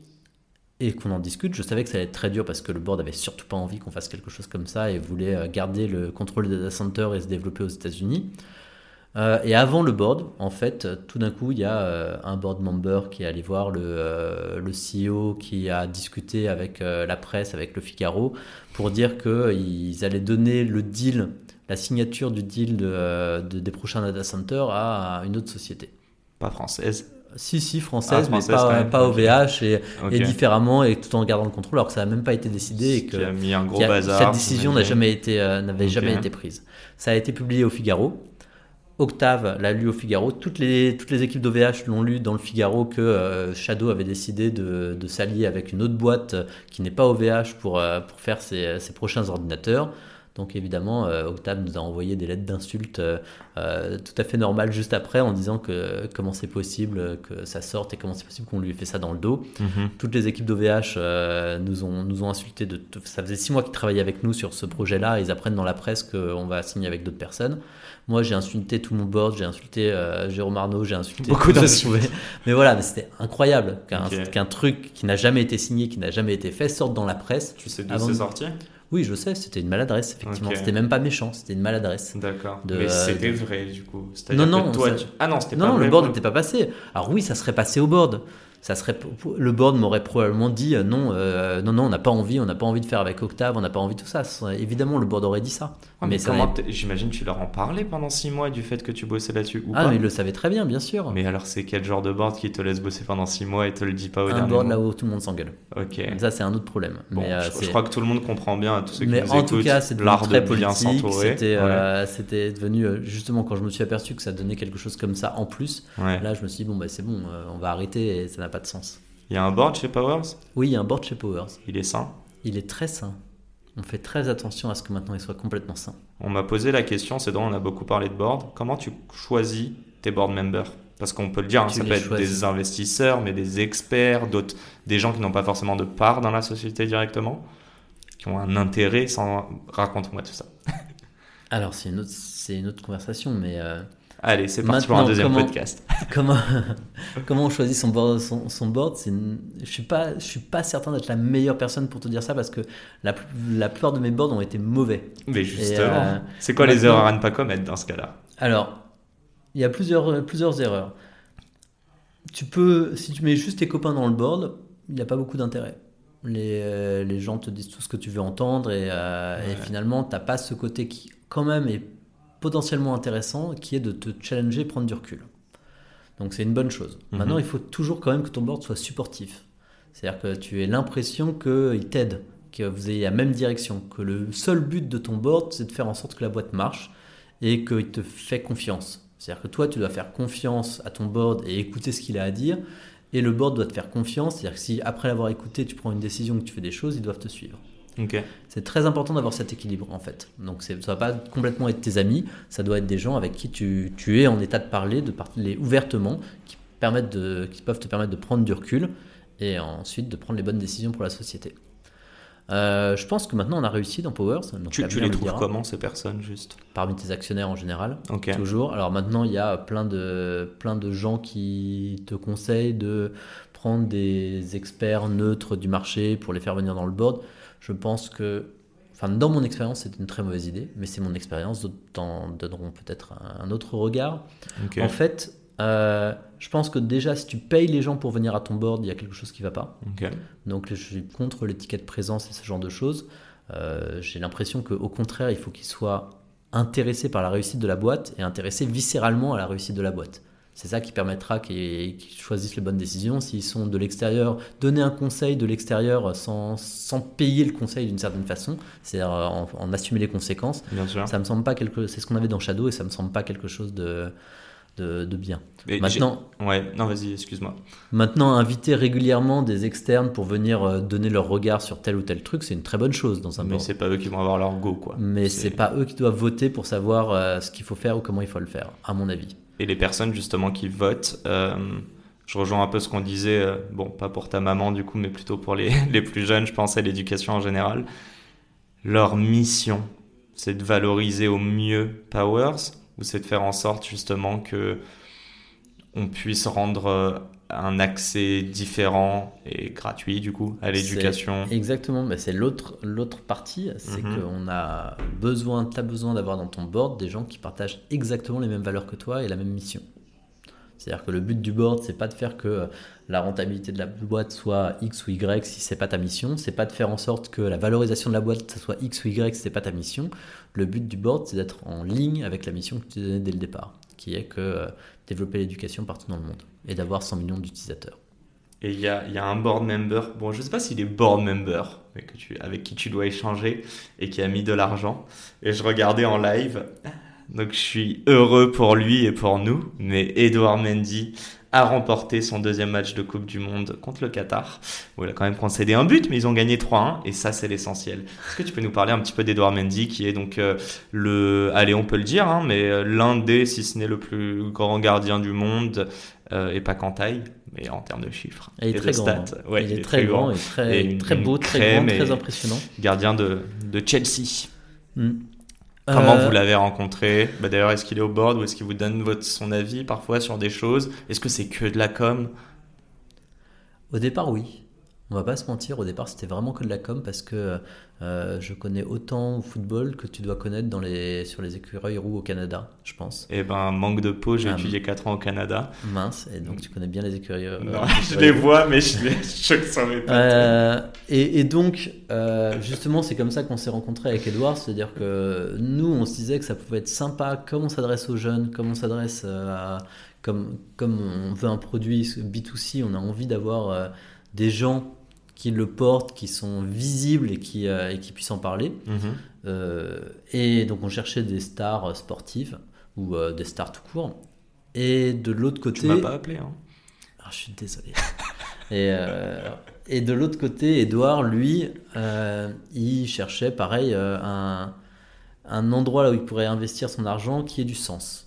et qu'on en discute. Je savais que ça allait être très dur parce que le board avait surtout pas envie qu'on fasse quelque chose comme ça et voulait euh, garder le contrôle des data centers et se développer aux États-Unis. Euh, et avant le board, en fait, tout d'un coup, il y a euh, un board member qui est allé voir le, euh, CEO qui a discuté avec la presse, avec le Figaro, pour dire qu'ils allaient donner le deal, la signature du deal de, des prochains data centers à une autre société. Pas française si, si, française, ah, mais pas, pas OVH et, et, différemment et tout en gardant le contrôle, alors que ça n'a même pas été décidé et que a mis un gros bazar, cette décision n'a jamais été, n'avait jamais été prise. Ça a été publié au Figaro. Octave l'a lu au Figaro. Toutes les, toutes les équipes d'OVH l'ont lu dans le Figaro que euh, Shadow avait décidé de, de s'allier avec une autre boîte euh, qui n'est pas OVH pour, euh, pour faire ses, ses, prochains ordinateurs. Donc évidemment, Octave nous a envoyé des lettres d'insultes tout à fait normales juste après en disant que comment c'est possible que ça sorte et comment c'est possible qu'on lui ait fait ça dans le dos. Mhm. Toutes les équipes d'OVH nous, ont, nous ont insulté. De, ça faisait six mois qu'ils travaillaient avec nous sur ce projet-là. Ils apprennent dans la presse qu'on va signer avec d'autres personnes. Moi, j'ai insulté tout mon board, j'ai insulté euh, Jérôme Arnaud, j'ai insulté beaucoup d'insultes. Mais voilà, mais c'était incroyable qu'un truc qui n'a jamais été signé, qui n'a jamais été fait, sorte dans la presse. Tu sais d'où c'est sorti? Oui, je sais, c'était une maladresse, effectivement. C'était même pas méchant, c'était une maladresse. D'accord. Mais c'était vrai, du coup. Non, non, toi, ah non, c'était pas Non, le board n'était pas passé. Alors oui, ça serait passé au board ça serait le board m'aurait probablement dit euh, non euh, non non on n'a pas envie on n'a pas envie de faire avec Octave on n'a pas envie de tout ça. Évidemment le board aurait dit ça. Ah, mais, j'imagine tu leur en parlais pendant six mois du fait que tu bossais là-dessus ou ah pas ils le savaient très bien bien sûr. Mais alors c'est quel genre de board qui te laisse bosser pendant six mois et te le dit pas au un board là où tout le monde s'engueule. Ok. Ça c'est un autre problème. Mais, euh, je, crois que tout le monde comprend bien tous ceux qui mais nous en tout cas c'est très politique. c'était c'était devenu justement quand je me suis aperçu que ça donnait quelque chose comme ça en plus là je me suis dit bon bah c'est bon on va arrêter et ça n'a pas de sens il y a un board chez Powers? Oui, il y a un board chez Powers. Il est sain? Il est très sain. On fait très attention à ce que maintenant il soit complètement sain. On m'a posé la question, c'est dont on a beaucoup parlé de board. Comment tu choisis tes board members? Parce qu'on peut le dire, hein, ça peut être des investisseurs, mais des experts, d'autres, des gens qui n'ont pas forcément de part dans la société directement, qui ont un intérêt sans. Raconte-moi tout ça. Alors, c'est une, autre, une autre conversation, mais. Euh, Allez, c'est parti pour un deuxième podcast. comment, comment on choisit son board, son, board Je ne suis, pas, je suis pas certain d'être la meilleure personne pour te dire ça parce que la, la plupart de mes boards ont été mauvais. Mais justement, euh, c'est quoi les erreurs à ne pas commettre dans ce cas-là? Alors, il y a plusieurs, plusieurs erreurs. Tu peux, si tu mets juste tes copains dans le board, il n'y a pas beaucoup d'intérêt. Les, euh, les, gens te disent tout ce que tu veux entendre et, euh, et finalement, tu n'as pas ce côté qui, quand même, est potentiellement intéressant qui est de te challenger, prendre du recul. Donc c'est une bonne chose. Mhm. Maintenant, il faut toujours quand même que ton board soit supportif. C'est-à-dire que tu aies l'impression qu'il t'aide, que vous ayez la même direction, que le seul but de ton board, c'est de faire en sorte que la boîte marche et qu'il te fait confiance. C'est-à-dire que toi, tu dois faire confiance à ton board et écouter ce qu'il a à dire. Et le board doit te faire confiance. C'est-à-dire que si après l'avoir écouté, tu prends une décision, que tu fais des choses, ils doivent te suivre. C'est très important d'avoir cet équilibre en fait. Donc ça ne va pas complètement être tes amis, ça doit être des gens avec qui tu, tu es en état de parler, de parler ouvertement, qui, permettent de, qui peuvent te permettre de prendre du recul et ensuite de prendre les bonnes décisions pour la société. Euh, je pense que maintenant on a réussi dans Powers. tu, les trouves comment ces personnes juste? Parmi tes actionnaires en général. Toujours. Alors maintenant il y a plein de, plein de gens qui te conseillent de prendre des experts neutres du marché pour les faire venir dans le board. Je pense que, enfin, dans mon expérience, c'est une très mauvaise idée, mais c'est mon expérience, d'autres t'en donneront peut-être un, autre regard. En fait, euh, je pense que déjà, si tu payes les gens pour venir à ton board, il y a quelque chose qui ne va pas. Donc, je suis contre l'étiquette présence et ce genre de choses. Euh, j'ai l'impression qu'au contraire, il faut qu'ils soient intéressés par la réussite de la boîte et intéressés viscéralement à la réussite de la boîte. C'est ça qui permettra qu'ils choisissent les bonnes décisions. S'ils sont de l'extérieur, donner un conseil de l'extérieur sans, sans, payer le conseil d'une certaine façon, c'est-à-dire en, assumer les conséquences. Bien sûr. Ça me semble pas quelque, c'est ce qu'on avait dans Shadow et ça me semble pas quelque chose de de, de bien. Et Maintenant, Ouais, non, vas-y, excuse-moi. Maintenant, inviter régulièrement des externes pour venir euh, donner leur regard sur tel ou tel truc, c'est une très bonne chose dans un Mais c'est pas eux qui vont avoir leur go, quoi. Mais C'est- c'est pas eux qui doivent voter pour savoir euh, ce qu'il faut faire ou comment il faut le faire, à mon avis. Et les personnes, justement, qui votent, euh, je rejoins un peu ce qu'on disait, euh, bon, pas pour ta maman, du coup, mais plutôt pour les, les plus jeunes, je pense à l'éducation en général. Leur mission, c'est de valoriser au mieux Powers, ou c'est de faire en sorte, justement, que on puisse rendre euh, un accès différent et gratuit, du coup, à l'éducation. Exactement, mais c'est l'autre l'autre partie, c'est Mhm. qu'on a besoin, t'as besoin d'avoir dans ton board des gens qui partagent exactement les mêmes valeurs que toi et la même mission. C'est-à-dire que le but du board, c'est pas de faire que euh, la rentabilité de la boîte soit X ou Y si c'est pas ta mission. C'est pas de faire en sorte que la valorisation de la boîte ça soit X ou Y si c'est pas ta mission. Le but du board, c'est d'être en ligne avec la mission que tu donnais dès le départ, qui est que euh, développer l'éducation partout dans le monde et d'avoir 100 millions d'utilisateurs. Et il y a, un board member, bon je sais pas s'il est board member, mais que tu, avec qui tu dois échanger et qui a mis de l'argent. Et je regardais en live, donc je suis heureux pour lui et pour nous, mais Edouard Mendy a remporté son deuxième match de Coupe du Monde contre le Qatar, où il a quand même concédé un but, mais ils ont gagné 3-1, et ça c'est l'essentiel. Est-ce que tu peux nous parler un petit peu d'Edouard Mendy, qui est donc euh, le, allez on peut le dire, hein, mais euh, l'un des, si ce n'est le plus grand gardien du monde, euh, et pas qu'en taille, mais en termes de chiffres. Et il est et très de grand. stats. Ouais, il, est très grand, et très, Et une- très beau, très grand, très impressionnant. Gardien de, de Chelsea. Mm. Comment Euh, vous l'avez rencontré? Bah, D'ailleurs, est-ce qu'il est au board ou est-ce qu'il vous donne votre, son avis parfois sur des choses? Est-ce que c'est que de la com? Au départ, oui. On va pas se mentir, au départ, c'était vraiment que de la com parce que euh, je connais autant au football que tu dois connaître dans les, sur les écureuils roux au Canada, je pense. Eh ben, manque de peau, j'ai Ah, étudié 4 ans au Canada. Mince, et donc tu connais bien les écureuils. euh, non, je les vois, mais je, les, ne savais pas. Euh, et, et donc, euh, justement, c'est comme ça qu'on s'est rencontré avec Edouard. C'est-à-dire que nous, on se disait que ça pouvait être sympa, comme on s'adresse aux jeunes, comme on s'adresse euh, à. Comme, comme on veut un produit B2C, on a envie d'avoir des gens qui le portent, qui sont visibles et qui, euh, et qui puissent en parler. Mhm. Euh, et donc, on cherchait des stars sportives ou euh, des stars tout court. Et de l'autre côté. Tu m'as pas appelé, hein Ah, je suis désolé. et, euh, et de l'autre côté, Edouard, lui, euh, il cherchait pareil euh, un, un endroit là où il pourrait investir son argent qui ait du sens.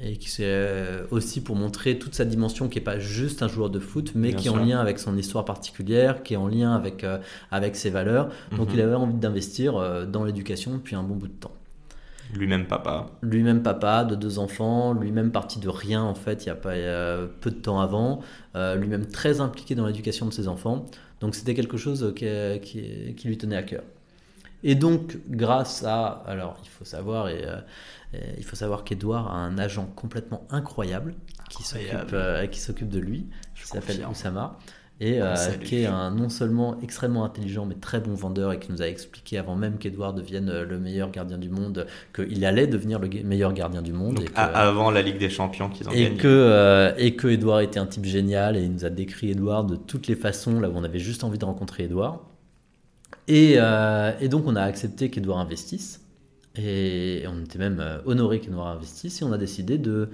Et qui c'est euh, aussi pour montrer toute sa dimension qui n'est pas juste un joueur de foot, mais Bien qui est en lien avec son histoire particulière, qui est en lien avec, euh, avec ses valeurs. Donc Mhm. il avait envie d'investir euh, dans l'éducation depuis un bon bout de temps Lui-même papa. lui-même papa de deux enfants, lui-même parti de rien en fait, il y a pas peu de temps avant, lui-même très impliqué dans l'éducation de ses enfants. Donc c'était quelque chose qui, qui- qui lui tenait à cœur. Et donc grâce à, alors il faut savoir et il faut savoir qu'Edouard a un agent complètement incroyable qui s'occupe Incroyable. euh, qui s'occupe de lui, Je qui s'appelle. Oussama. Et euh, Salut. qui est un non seulement extrêmement intelligent mais très bon vendeur et qui nous a expliqué avant même qu'Edouard devienne euh, le meilleur gardien du monde qu'il allait devenir le meilleur gardien du monde Donc, et que, a- avant la Ligue des Champions qu'ils ont et gagné. que, euh, et que Edouard était un type génial et il nous a décrit Edouard de toutes les façons là où on avait juste envie de rencontrer Edouard. Et, euh, et donc on a accepté qu'Edouard investisse et on était même euh, honoré qu'Edouard investisse et on a décidé de,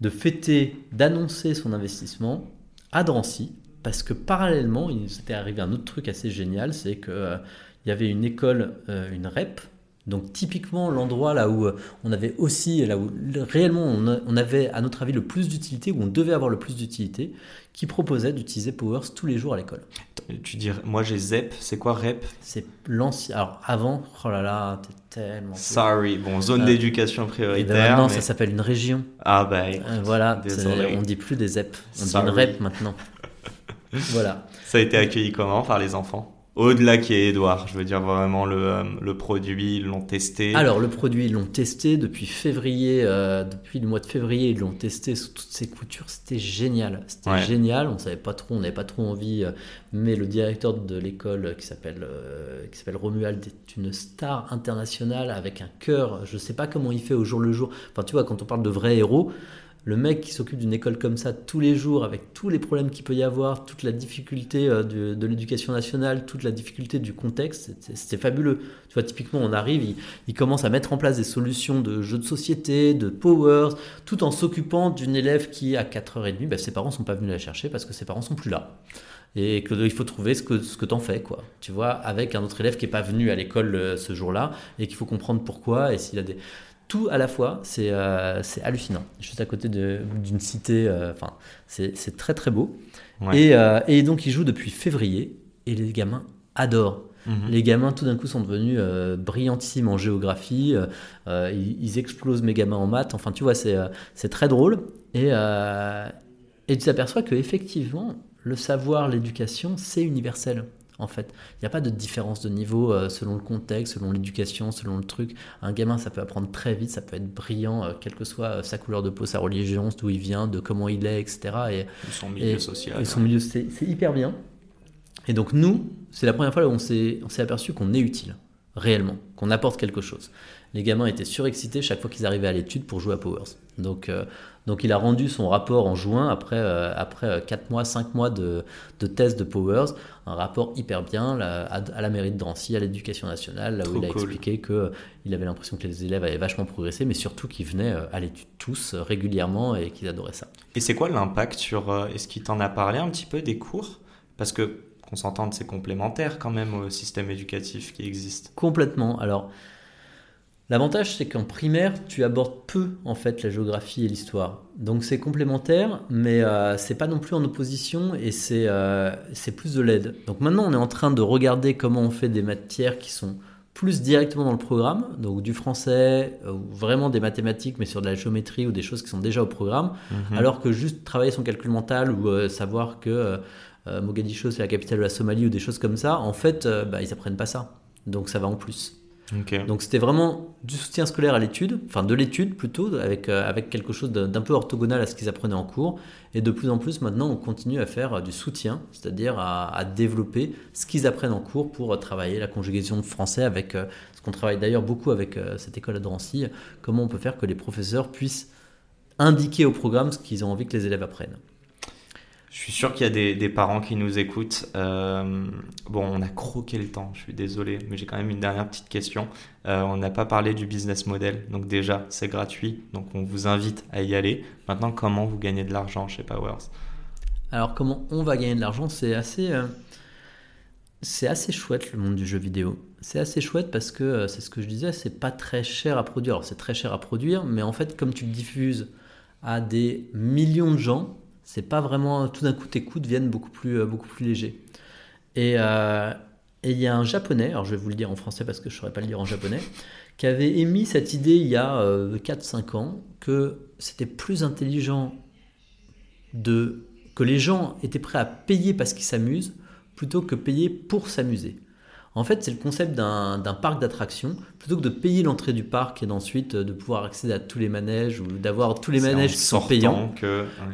de fêter, d'annoncer son investissement à Drancy parce que parallèlement il s'était arrivé un autre truc assez génial, c'est que euh, y avait une école, euh, une REP, donc typiquement l'endroit là où on avait aussi, là où le- réellement on, a- on avait à notre avis le plus d'utilité, où on devait avoir le plus d'utilité, qui proposait d'utiliser Powers tous les jours à l'école. Tu dis, moi j'ai ZEP, c'est quoi REP? C'est l'ancien. Alors avant, oh là là, t'es tellement. Sorry, bon, zone Euh, d'éducation Et ben prioritaire. maintenant, mais- ça s'appelle une région. Ah bah écoute, Euh, voilà, on dit plus des ZEP, on dit Sorry. une REP maintenant. voilà. Ça a été accueilli comment par les enfants? Au-delà qui est Edouard, je veux dire vraiment le, euh, le produit, ils l'ont testé. Alors le produit, ils l'ont testé depuis février, euh, depuis le mois de février, ils l'ont testé sous toutes ses coutures. C'était génial, c'était Ouais. génial. On savait pas trop, on n'avait pas trop envie, euh, mais le directeur de l'école qui s'appelle qui s'appelle Romuald est une star internationale avec un cœur. Je sais pas comment il fait au jour le jour. Enfin tu vois, quand on parle de vrais héros. Le mec qui s'occupe d'une école comme ça tous les jours, avec tous les problèmes qu'il peut y avoir, toute la difficulté euh, de, l'éducation nationale, toute la difficulté du contexte, c'est fabuleux. Tu vois, typiquement, on arrive, il, commence à mettre en place des solutions de jeux de société, de powers, tout en s'occupant d'une élève qui, à 4h30, ben, ses parents sont pas venus la chercher parce que ses parents sont plus là et qu'il faut trouver ce que, ce que t'en fais, quoi. Tu vois, avec un autre élève qui est pas venu à l'école euh, ce jour-là et qu'il faut comprendre pourquoi et s'il a des tout à la fois, c'est euh, hallucinant. Juste à côté d'une cité, euh, enfin, c'est très très beau. Et, euh, et, donc, il joue depuis février et les gamins adorent. Mhm. Les gamins, tout d'un coup, sont devenus brillantissimes en géographie. Ils, explosent mes gamins en maths. Enfin, tu vois, c'est très drôle. Et, et tu t'aperçois que effectivement, le savoir, l'éducation, c'est universel en fait. Il n'y a pas de différence de niveau euh, selon le contexte, selon l'éducation, selon le truc. Un gamin, ça peut apprendre très vite, ça peut être brillant, euh, quelle que soit euh, sa couleur de peau, sa religion, d'où il vient, de comment il est, etc. Et, son milieu social. Et son milieu, c'est hyper bien. Et donc nous, c'est la première fois où on s'est aperçu qu'on est utile, réellement, qu'on apporte quelque chose. Les gamins étaient surexcités chaque fois qu'ils arrivaient à l'étude pour jouer à Powers. Donc donc il a rendu son rapport en juin, après, euh, après 4 euh, mois, 5 mois de, de tests de Powers, un rapport hyper bien à, la mairie de Drancy, à l'éducation nationale, là où il a expliqué qu'il euh, avait l'impression que les élèves avaient vachement progressé, mais surtout qu'ils venaient à l'étude tous régulièrement et qu'ils adoraient ça. Et c'est quoi l'impact sur... Est-ce qu'il t'en a parlé un petit peu des cours? Parce que qu'on s'entende, c'est complémentaire quand même au système éducatif qui existe. Complètement. Alors, L'avantage, c'est qu'en primaire, tu abordes peu en fait la géographie et l'histoire. Donc c'est complémentaire, mais euh, c'est pas non plus en opposition et c'est euh, plus de l'aide. Donc maintenant, on est en train de regarder comment on fait des matières qui sont plus directement dans le programme, donc du français, euh, ou vraiment des mathématiques, mais sur de la géométrie ou des choses qui sont déjà au programme, mhm. alors que juste travailler son calcul mental ou savoir que Mogadiscio c'est la capitale de la Somalie ou des choses comme ça, en fait, bah, ils apprennent pas ça. Donc ça va en plus. Donc c'était vraiment du soutien scolaire à l'étude, enfin de l'étude plutôt, avec, euh, avec quelque chose d'un peu orthogonal à ce qu'ils apprenaient en cours. Et de plus en plus maintenant, on continue à faire euh, du soutien, c'est-à-dire à, développer ce qu'ils apprennent en cours pour euh, travailler la conjugaison de français avec ce qu'on travaille d'ailleurs beaucoup avec cette école à Drancy, comment on peut faire que les professeurs puissent indiquer au programme ce qu'ils ont envie que les élèves apprennent. Je suis sûr qu'il y a des, parents qui nous écoutent. Euh, bon, on a croqué le temps, je suis désolé, mais j'ai quand même une dernière petite question. Euh, on n'a pas parlé du business model, donc déjà, c'est gratuit, donc on vous invite à y aller. Maintenant, comment vous gagnez de l'argent chez Powers Alors, comment on va gagner de l'argent C'est assez, euh, c'est assez chouette le monde du jeu vidéo. C'est assez chouette parce que, c'est ce que je disais, c'est pas très cher à produire. Alors, c'est très cher à produire, mais en fait, comme tu le diffuses à des millions de gens, c'est pas vraiment tout d'un coup tes coups deviennent beaucoup plus, euh, beaucoup plus légers. Euh, et il y a un japonais, alors je vais vous le dire en français parce que je ne saurais pas le dire en japonais, qui avait émis cette idée il y a 4-5 euh, ans que c'était plus intelligent de, que les gens étaient prêts à payer parce qu'ils s'amusent plutôt que payer pour s'amuser. En fait, c'est le concept d'un parc d'attractions. Plutôt que de payer l'entrée du parc et ensuite euh, de pouvoir accéder à tous les manèges ou d'avoir tous les manèges qui sont payants.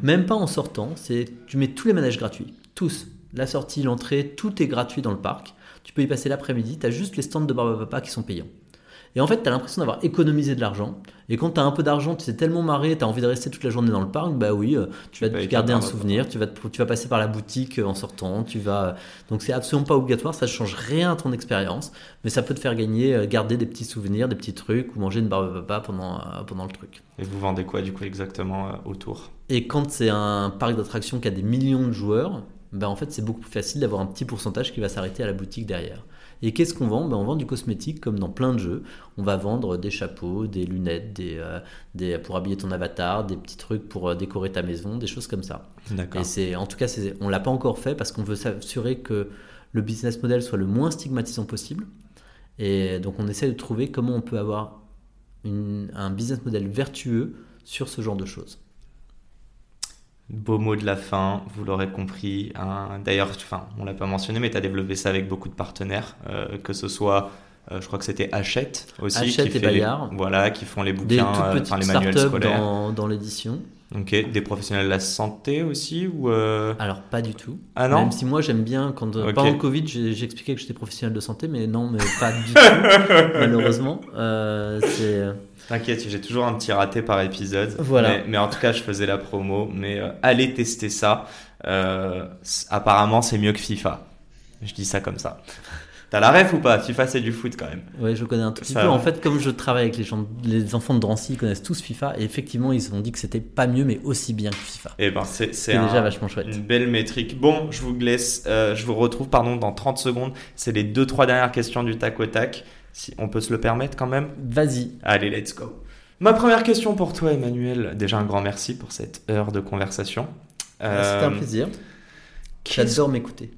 Même pas en sortant, c'est tu mets tous les manèges gratuits. Tous. La sortie, l'entrée, tout est gratuit dans le parc. Tu peux y passer l'après-midi, tu as juste les stands de Barbapapa qui sont payants. Et en fait, tu as l'impression d'avoir économisé de l'argent. Et quand tu as un peu d'argent, tu t'es tellement marré, tu as envie de rester toute la journée dans le parc, bah oui, euh, tu vas te garder un souvenir, tu vas, tu vas passer par la boutique euh, en sortant, tu vas... Donc c'est absolument pas obligatoire, ça ne change rien à ton expérience, mais ça peut te faire gagner, euh, garder des petits souvenirs, des petits trucs, ou manger une barbe papa pendant, pendant le truc. Et vous vendez quoi du coup exactement autour? Et quand c'est un parc d'attractions qui a des millions de joueurs, ben en fait c'est beaucoup plus facile d'avoir un petit pourcentage qui va s'arrêter à la boutique derrière. Et qu'est-ce qu'on vend? Ben, On vend du cosmétique comme dans plein de jeux. On va vendre des chapeaux, des lunettes, des, euh, des pour habiller ton avatar, des petits trucs pour euh, décorer ta maison, des choses comme ça. Et c'est, en tout cas, on l'a pas encore fait parce qu'on veut s'assurer que le business model soit le moins stigmatisant possible. Et donc on essaie de trouver comment on peut avoir un business model vertueux sur ce genre de choses. Beau mot de la fin, vous l'aurez compris. Hein. D'ailleurs, enfin, on l'a pas mentionné, mais tu as développé ça avec beaucoup de partenaires, euh, que ce soit, euh, je crois que c'était Hachette aussi, Hachette qui et Bayard. voilà, qui font les bouquins, Des toutes euh, les manuels scolaires. Dans, dans l'édition. Ok, des professionnels de la santé aussi ou euh Alors pas du tout. Ah non Même si moi j'aime bien, quand, pendant le Covid, j'ai expliqué que j'étais professionnel de santé, mais non, mais pas du tout, malheureusement. Euh, T'inquiète, j'ai toujours un petit raté par épisode. Voilà. Mais, en tout cas, je faisais la promo. Mais allez tester ça. apparemment, c'est mieux que FIFA. Je dis ça comme ça. T'as la ref ou pas? FIFA c'est du foot quand même. Oui, je connais un tout petit peu. En fait, comme je travaille avec les, gens, les enfants de Drancy, ils connaissent tous FIFA. Et effectivement, ils ont dit que c'était pas mieux, mais aussi bien que FIFA. Et eh ben, c'est déjà vachement chouette. Une belle métrique. Bon, je vous laisse, euh, je vous retrouve pardon dans 30 secondes. C'est les deux trois dernières questions du tac au tac. Si on peut se le permettre quand même. Vas-y. Allez, let's go. Ma première question pour toi, Emmanuel. Déjà un grand merci pour cette heure de conversation. C'était un euh, plaisir. J'adore m'écouter.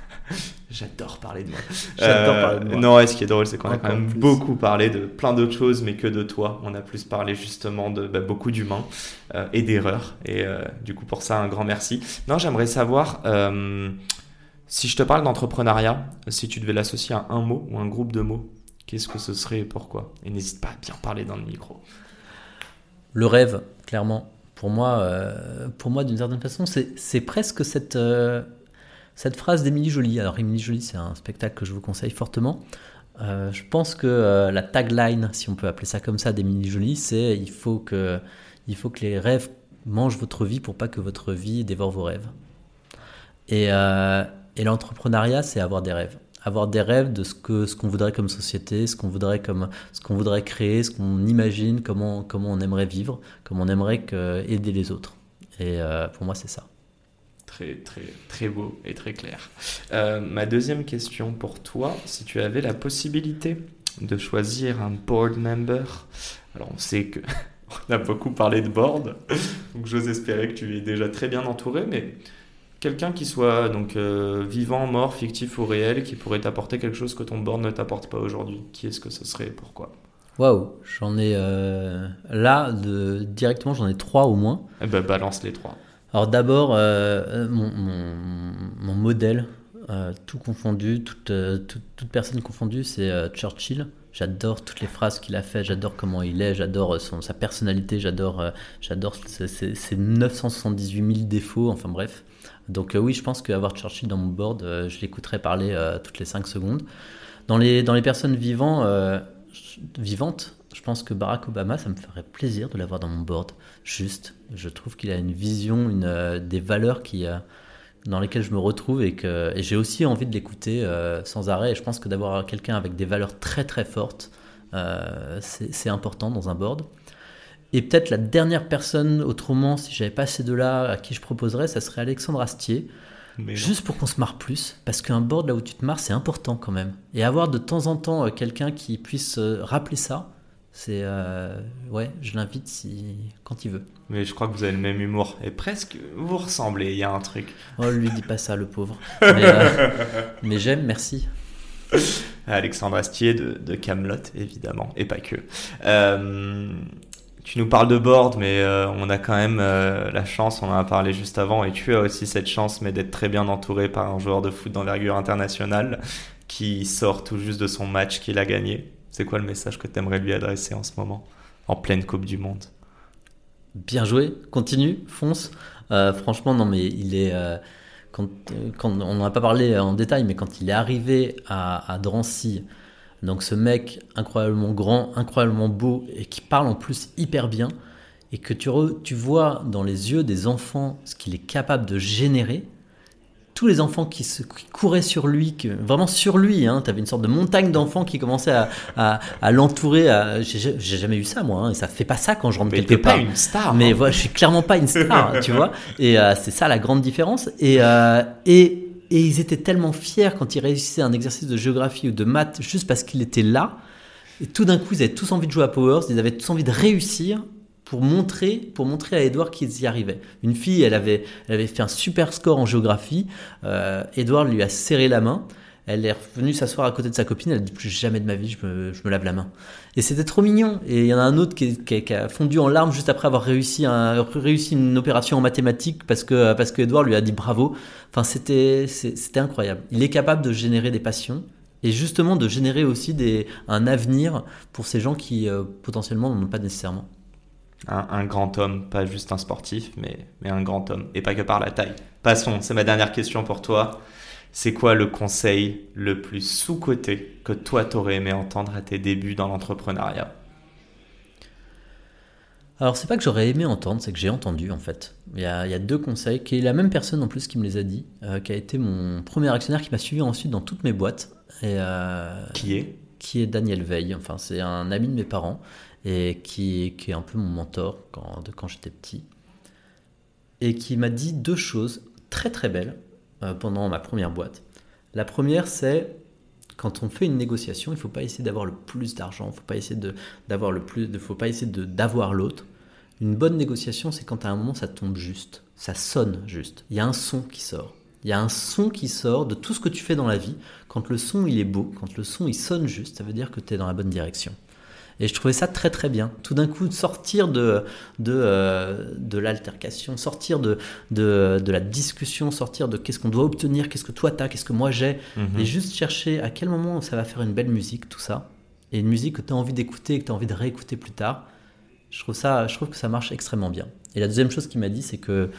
J'adore parler de moi. J'adore parler de moi. Non, ce qui est drôle, c'est qu'on a quand même beaucoup parlé de plein d'autres choses, mais que de toi. On a plus parlé justement de bah, beaucoup d'humains euh, et d'erreurs. Et euh, du coup, pour ça, un grand merci. Non, j'aimerais savoir euh, si je te parle d'entrepreneuriat, si tu devais l'associer à un mot ou un groupe de mots, qu'est-ce que ce serait et pourquoi Et n'hésite pas à bien parler dans le micro. Le rêve, clairement. Pour moi, pour moi d'une certaine façon, c'est presque cette cette phrase d'Émilie Jolie, alors Émilie Jolie, c'est un spectacle que je vous conseille fortement. Euh, je pense que euh, la tagline, si on peut appeler ça comme ça, d'Émilie Jolie, c'est il faut que il faut que les rêves mangent votre vie pour pas que votre vie dévore vos rêves. Et, euh, et l'entrepreneuriat, c'est avoir des rêves. Avoir des rêves de ce que ce qu'on voudrait comme société, ce qu'on voudrait comme ce qu'on voudrait créer, ce qu'on imagine, comment comment on aimerait vivre, comment on aimerait aider les autres. Et pour moi, c'est ça très, très, très beau et très clair. Euh, ma deuxième question pour toi, si tu avais la possibilité de choisir un board member, alors on sait que on a beaucoup parlé de board, donc j'ose espérer que tu es déjà très bien entouré, mais quelqu'un qui soit donc euh, vivant, mort, fictif ou réel, qui pourrait t'apporter quelque chose que ton board ne t'apporte pas aujourd'hui, qui est-ce que ce serait et pourquoi? Waouh, j'en ai euh, là de, directement j'en ai trois au moins. Eh ben balance les trois. Alors d'abord, euh, euh, mon, modèle, tout confondu, toute, toute, personne confondue, c'est Churchill. J'adore toutes les phrases qu'il a faites, j'adore comment il est, j'adore sa personnalité, j'adore j'adore ses, 978 000 défauts, enfin bref. Donc oui, je pense qu'avoir Churchill dans mon board, je l'écouterais parler toutes les 5 secondes. Dans les, dans les personnes vivantes, vivantes, je pense que Barack Obama, ça me ferait plaisir de l'avoir dans mon board. Juste, je trouve qu'il a une vision, une, euh, des valeurs qui, euh, dans lesquelles je me retrouve et que j'ai aussi envie de l'écouter euh, sans arrêt. Et je pense que d'avoir quelqu'un avec des valeurs très très fortes, c'est important dans un board. Et peut-être la dernière personne, autrement, si j'avais pas ces deux-là, à qui je proposerais, ça serait Alexandre Astier. juste pour qu'on se marre plus, parce qu'un board là où tu te marres, c'est important quand même. Et avoir de temps en temps quelqu'un qui puisse rappeler ça, c'est euh, ouais, je l'invite si quand il veut. Mais je crois que vous avez le même humour et presque vous ressemblez. Il y a un truc. Oh, lui dis pas ça, le pauvre. Mais, euh, j'aime, merci. Alexandre Astier de, de Camelot, évidemment, et pas que. Euh, tu nous parles de board, mais on a quand même la chance, on en a parlé juste avant, et tu as aussi cette chance, mais d'être très bien entouré par un joueur de foot d'envergure internationale qui sort tout juste de son match qu'il a gagné. C'est quoi le message que tu aimerais lui adresser en ce moment, en pleine Coupe du Monde? Bien joué, continue, fonce. Euh, franchement, non, mais il est. Euh, on n'en a pas parlé en détail, mais quand il est arrivé à, Drancy, donc ce mec incroyablement grand, incroyablement beau et qui parle en plus hyper bien, et que tu, tu vois dans les yeux des enfants ce qu'il est capable de générer, tous les enfants qui, se, couraient sur lui, vraiment sur lui. Hein, tu avais une sorte de montagne d'enfants qui commençaient à, l'entourer. J'ai jamais eu ça, moi. Hein, et ça fait pas ça quand je rentre quelque part. pas une star. Mais hein. voilà, je suis clairement pas une star, tu vois. Et euh, c'est ça la grande différence. Et, euh, et, et, ils étaient tellement fiers quand ils réussissaient un exercice de géographie ou de maths juste parce qu'il était là. Et tout d'un coup, ils avaient tous envie de jouer à Powers, ils avaient tous envie de réussir pour montrer, pour montrer à Edouard qu'ils y arrivaient. Une fille, elle avait, elle avait fait un super score en géographie. Euh, Edouard lui a serré la main. Elle est revenue s'asseoir à côté de sa copine. Elle a dit plus jamais de ma vie, je me, je me lave la main. Et c'était trop mignon. Et il y en a un autre qui, a fondu en larmes juste après avoir réussi, un, réussi une opération en mathématiques parce que Edouard lui a dit bravo. Enfin, c'était incroyable. Il est capable de générer des passions et justement de générer aussi un avenir pour ces gens qui euh, potentiellement n'en ont pas nécessairement. un, grand homme, pas juste un sportif, mais, mais un grand homme, et pas que par la taille. Passons, c'est ma dernière question pour toi. C'est quoi le conseil le plus sous-coté que toi t'aurais aimé entendre à tes débuts dans l'entrepreneuriat? Alors c'est pas que j'aurais aimé entendre, c'est que j'ai entendu en fait. Il y, a, deux conseils, qui est la même personne en plus qui me les a dit, euh, qui a été mon premier actionnaire qui m'a suivi ensuite dans toutes mes boîtes. Et, euh, qui est? Qui est Daniel Veil, enfin c'est un ami de mes parents et qui, qui est un peu mon mentor quand, de quand j'étais petit. Et qui m'a dit deux choses très très belles pendant ma première boîte. La première c'est quand on fait une négociation, il ne faut pas essayer d'avoir le plus d'argent, il ne faut pas essayer d'avoir le plus, il faut pas essayer d'avoir l'autre. Une bonne négociation, c'est quand à un moment ça tombe juste, ça sonne juste. Il y a un son qui sort. Il y a un son qui sort de tout ce que tu fais dans la vie. Quand le son il est beau, quand le son il sonne juste, ça veut dire que tu es dans la bonne direction. Et je trouvais ça très très bien. Tout d'un coup, sortir de, de, euh, de l'altercation, sortir de, de, de, la discussion, sortir de qu'est-ce qu'on doit obtenir, qu'est-ce que toi tu as, qu'est-ce que moi j'ai, mhm. et juste chercher à quel moment ça va faire une belle musique, tout ça. Et une musique que tu as envie d'écouter et que tu as envie de réécouter plus tard. Je trouve, ça, je trouve que ça marche extrêmement bien. Et la deuxième chose qu'il m'a dit, c'est que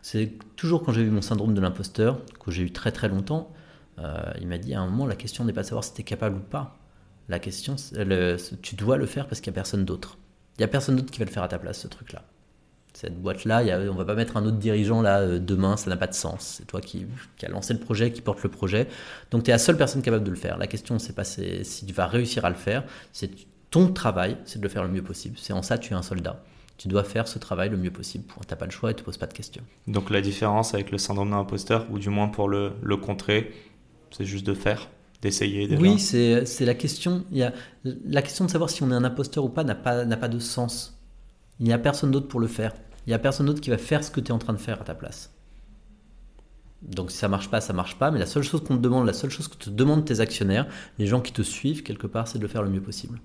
c'est toujours quand j'ai eu mon syndrome de l'imposteur, que j'ai eu très très longtemps, euh, il m'a dit à un moment, la question n'est pas de savoir si tu es capable ou pas. La question, tu dois le faire parce qu'il n'y a personne d'autre. Il n'y a personne d'autre qui va le faire à ta place, ce truc-là. Cette boîte-là, on va pas mettre un autre dirigeant là euh, demain, ça n'a pas de sens. C'est toi qui, qui a lancé le projet, qui porte le projet. Donc tu es la seule personne capable de le faire. La question, c'est pas si tu vas réussir à le faire, c'est ton travail, c'est de le faire le mieux possible. C'est en ça tu es un soldat. Tu dois faire ce travail le mieux possible. Tu n'as pas le choix et tu ne poses pas de questions. Donc la différence avec le syndrome d'un imposteur, ou du moins pour le, le contrer, c'est juste de faire, d'essayer. Oui, c'est la question. Il y a, la question de savoir si on est un imposteur ou pas n'a pas, pas de sens. Il n'y a personne d'autre pour le faire. Il n'y a personne d'autre qui va faire ce que tu es en train de faire à ta place. Donc si ça marche pas, ça marche pas. Mais la seule chose qu'on te demande, la seule chose que te demandent tes actionnaires, les gens qui te suivent quelque part, c'est de le faire le mieux possible.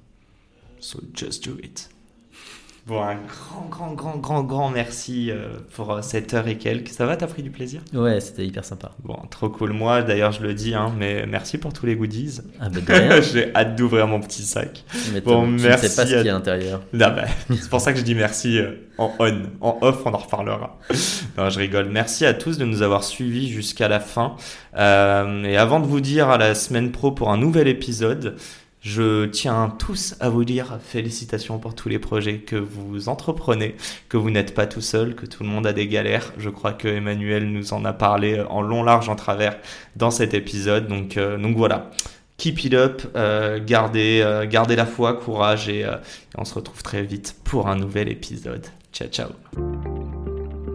So just do it. Bon, un grand, grand, grand, grand, grand merci euh, pour euh, cette heure et quelques. Ça va, t'as pris du plaisir? Ouais, c'était hyper sympa. Bon, trop cool. Moi, d'ailleurs, je le dis, hein, mais merci pour tous les goodies. Ah bah J'ai hâte d'ouvrir mon petit sac. Mais bon, tu merci. Sais pas ce qu'il y a à l'intérieur. Ah bah, c'est pour ça que je dis merci euh, en on. En off, on en reparlera. non, je rigole. Merci à tous de nous avoir suivis jusqu'à la fin. et avant de vous dire à la semaine pro pour un nouvel épisode, je tiens tous à vous dire félicitations pour tous les projets que vous entreprenez, que vous n'êtes pas tout seul, que tout le monde a des galères. Je crois que Emmanuel nous en a parlé en long, large, en travers dans cet épisode. Donc, euh, voilà. Keep it up, euh, gardez, euh, gardez la foi, courage et on se retrouve très vite pour un nouvel épisode. Ciao ciao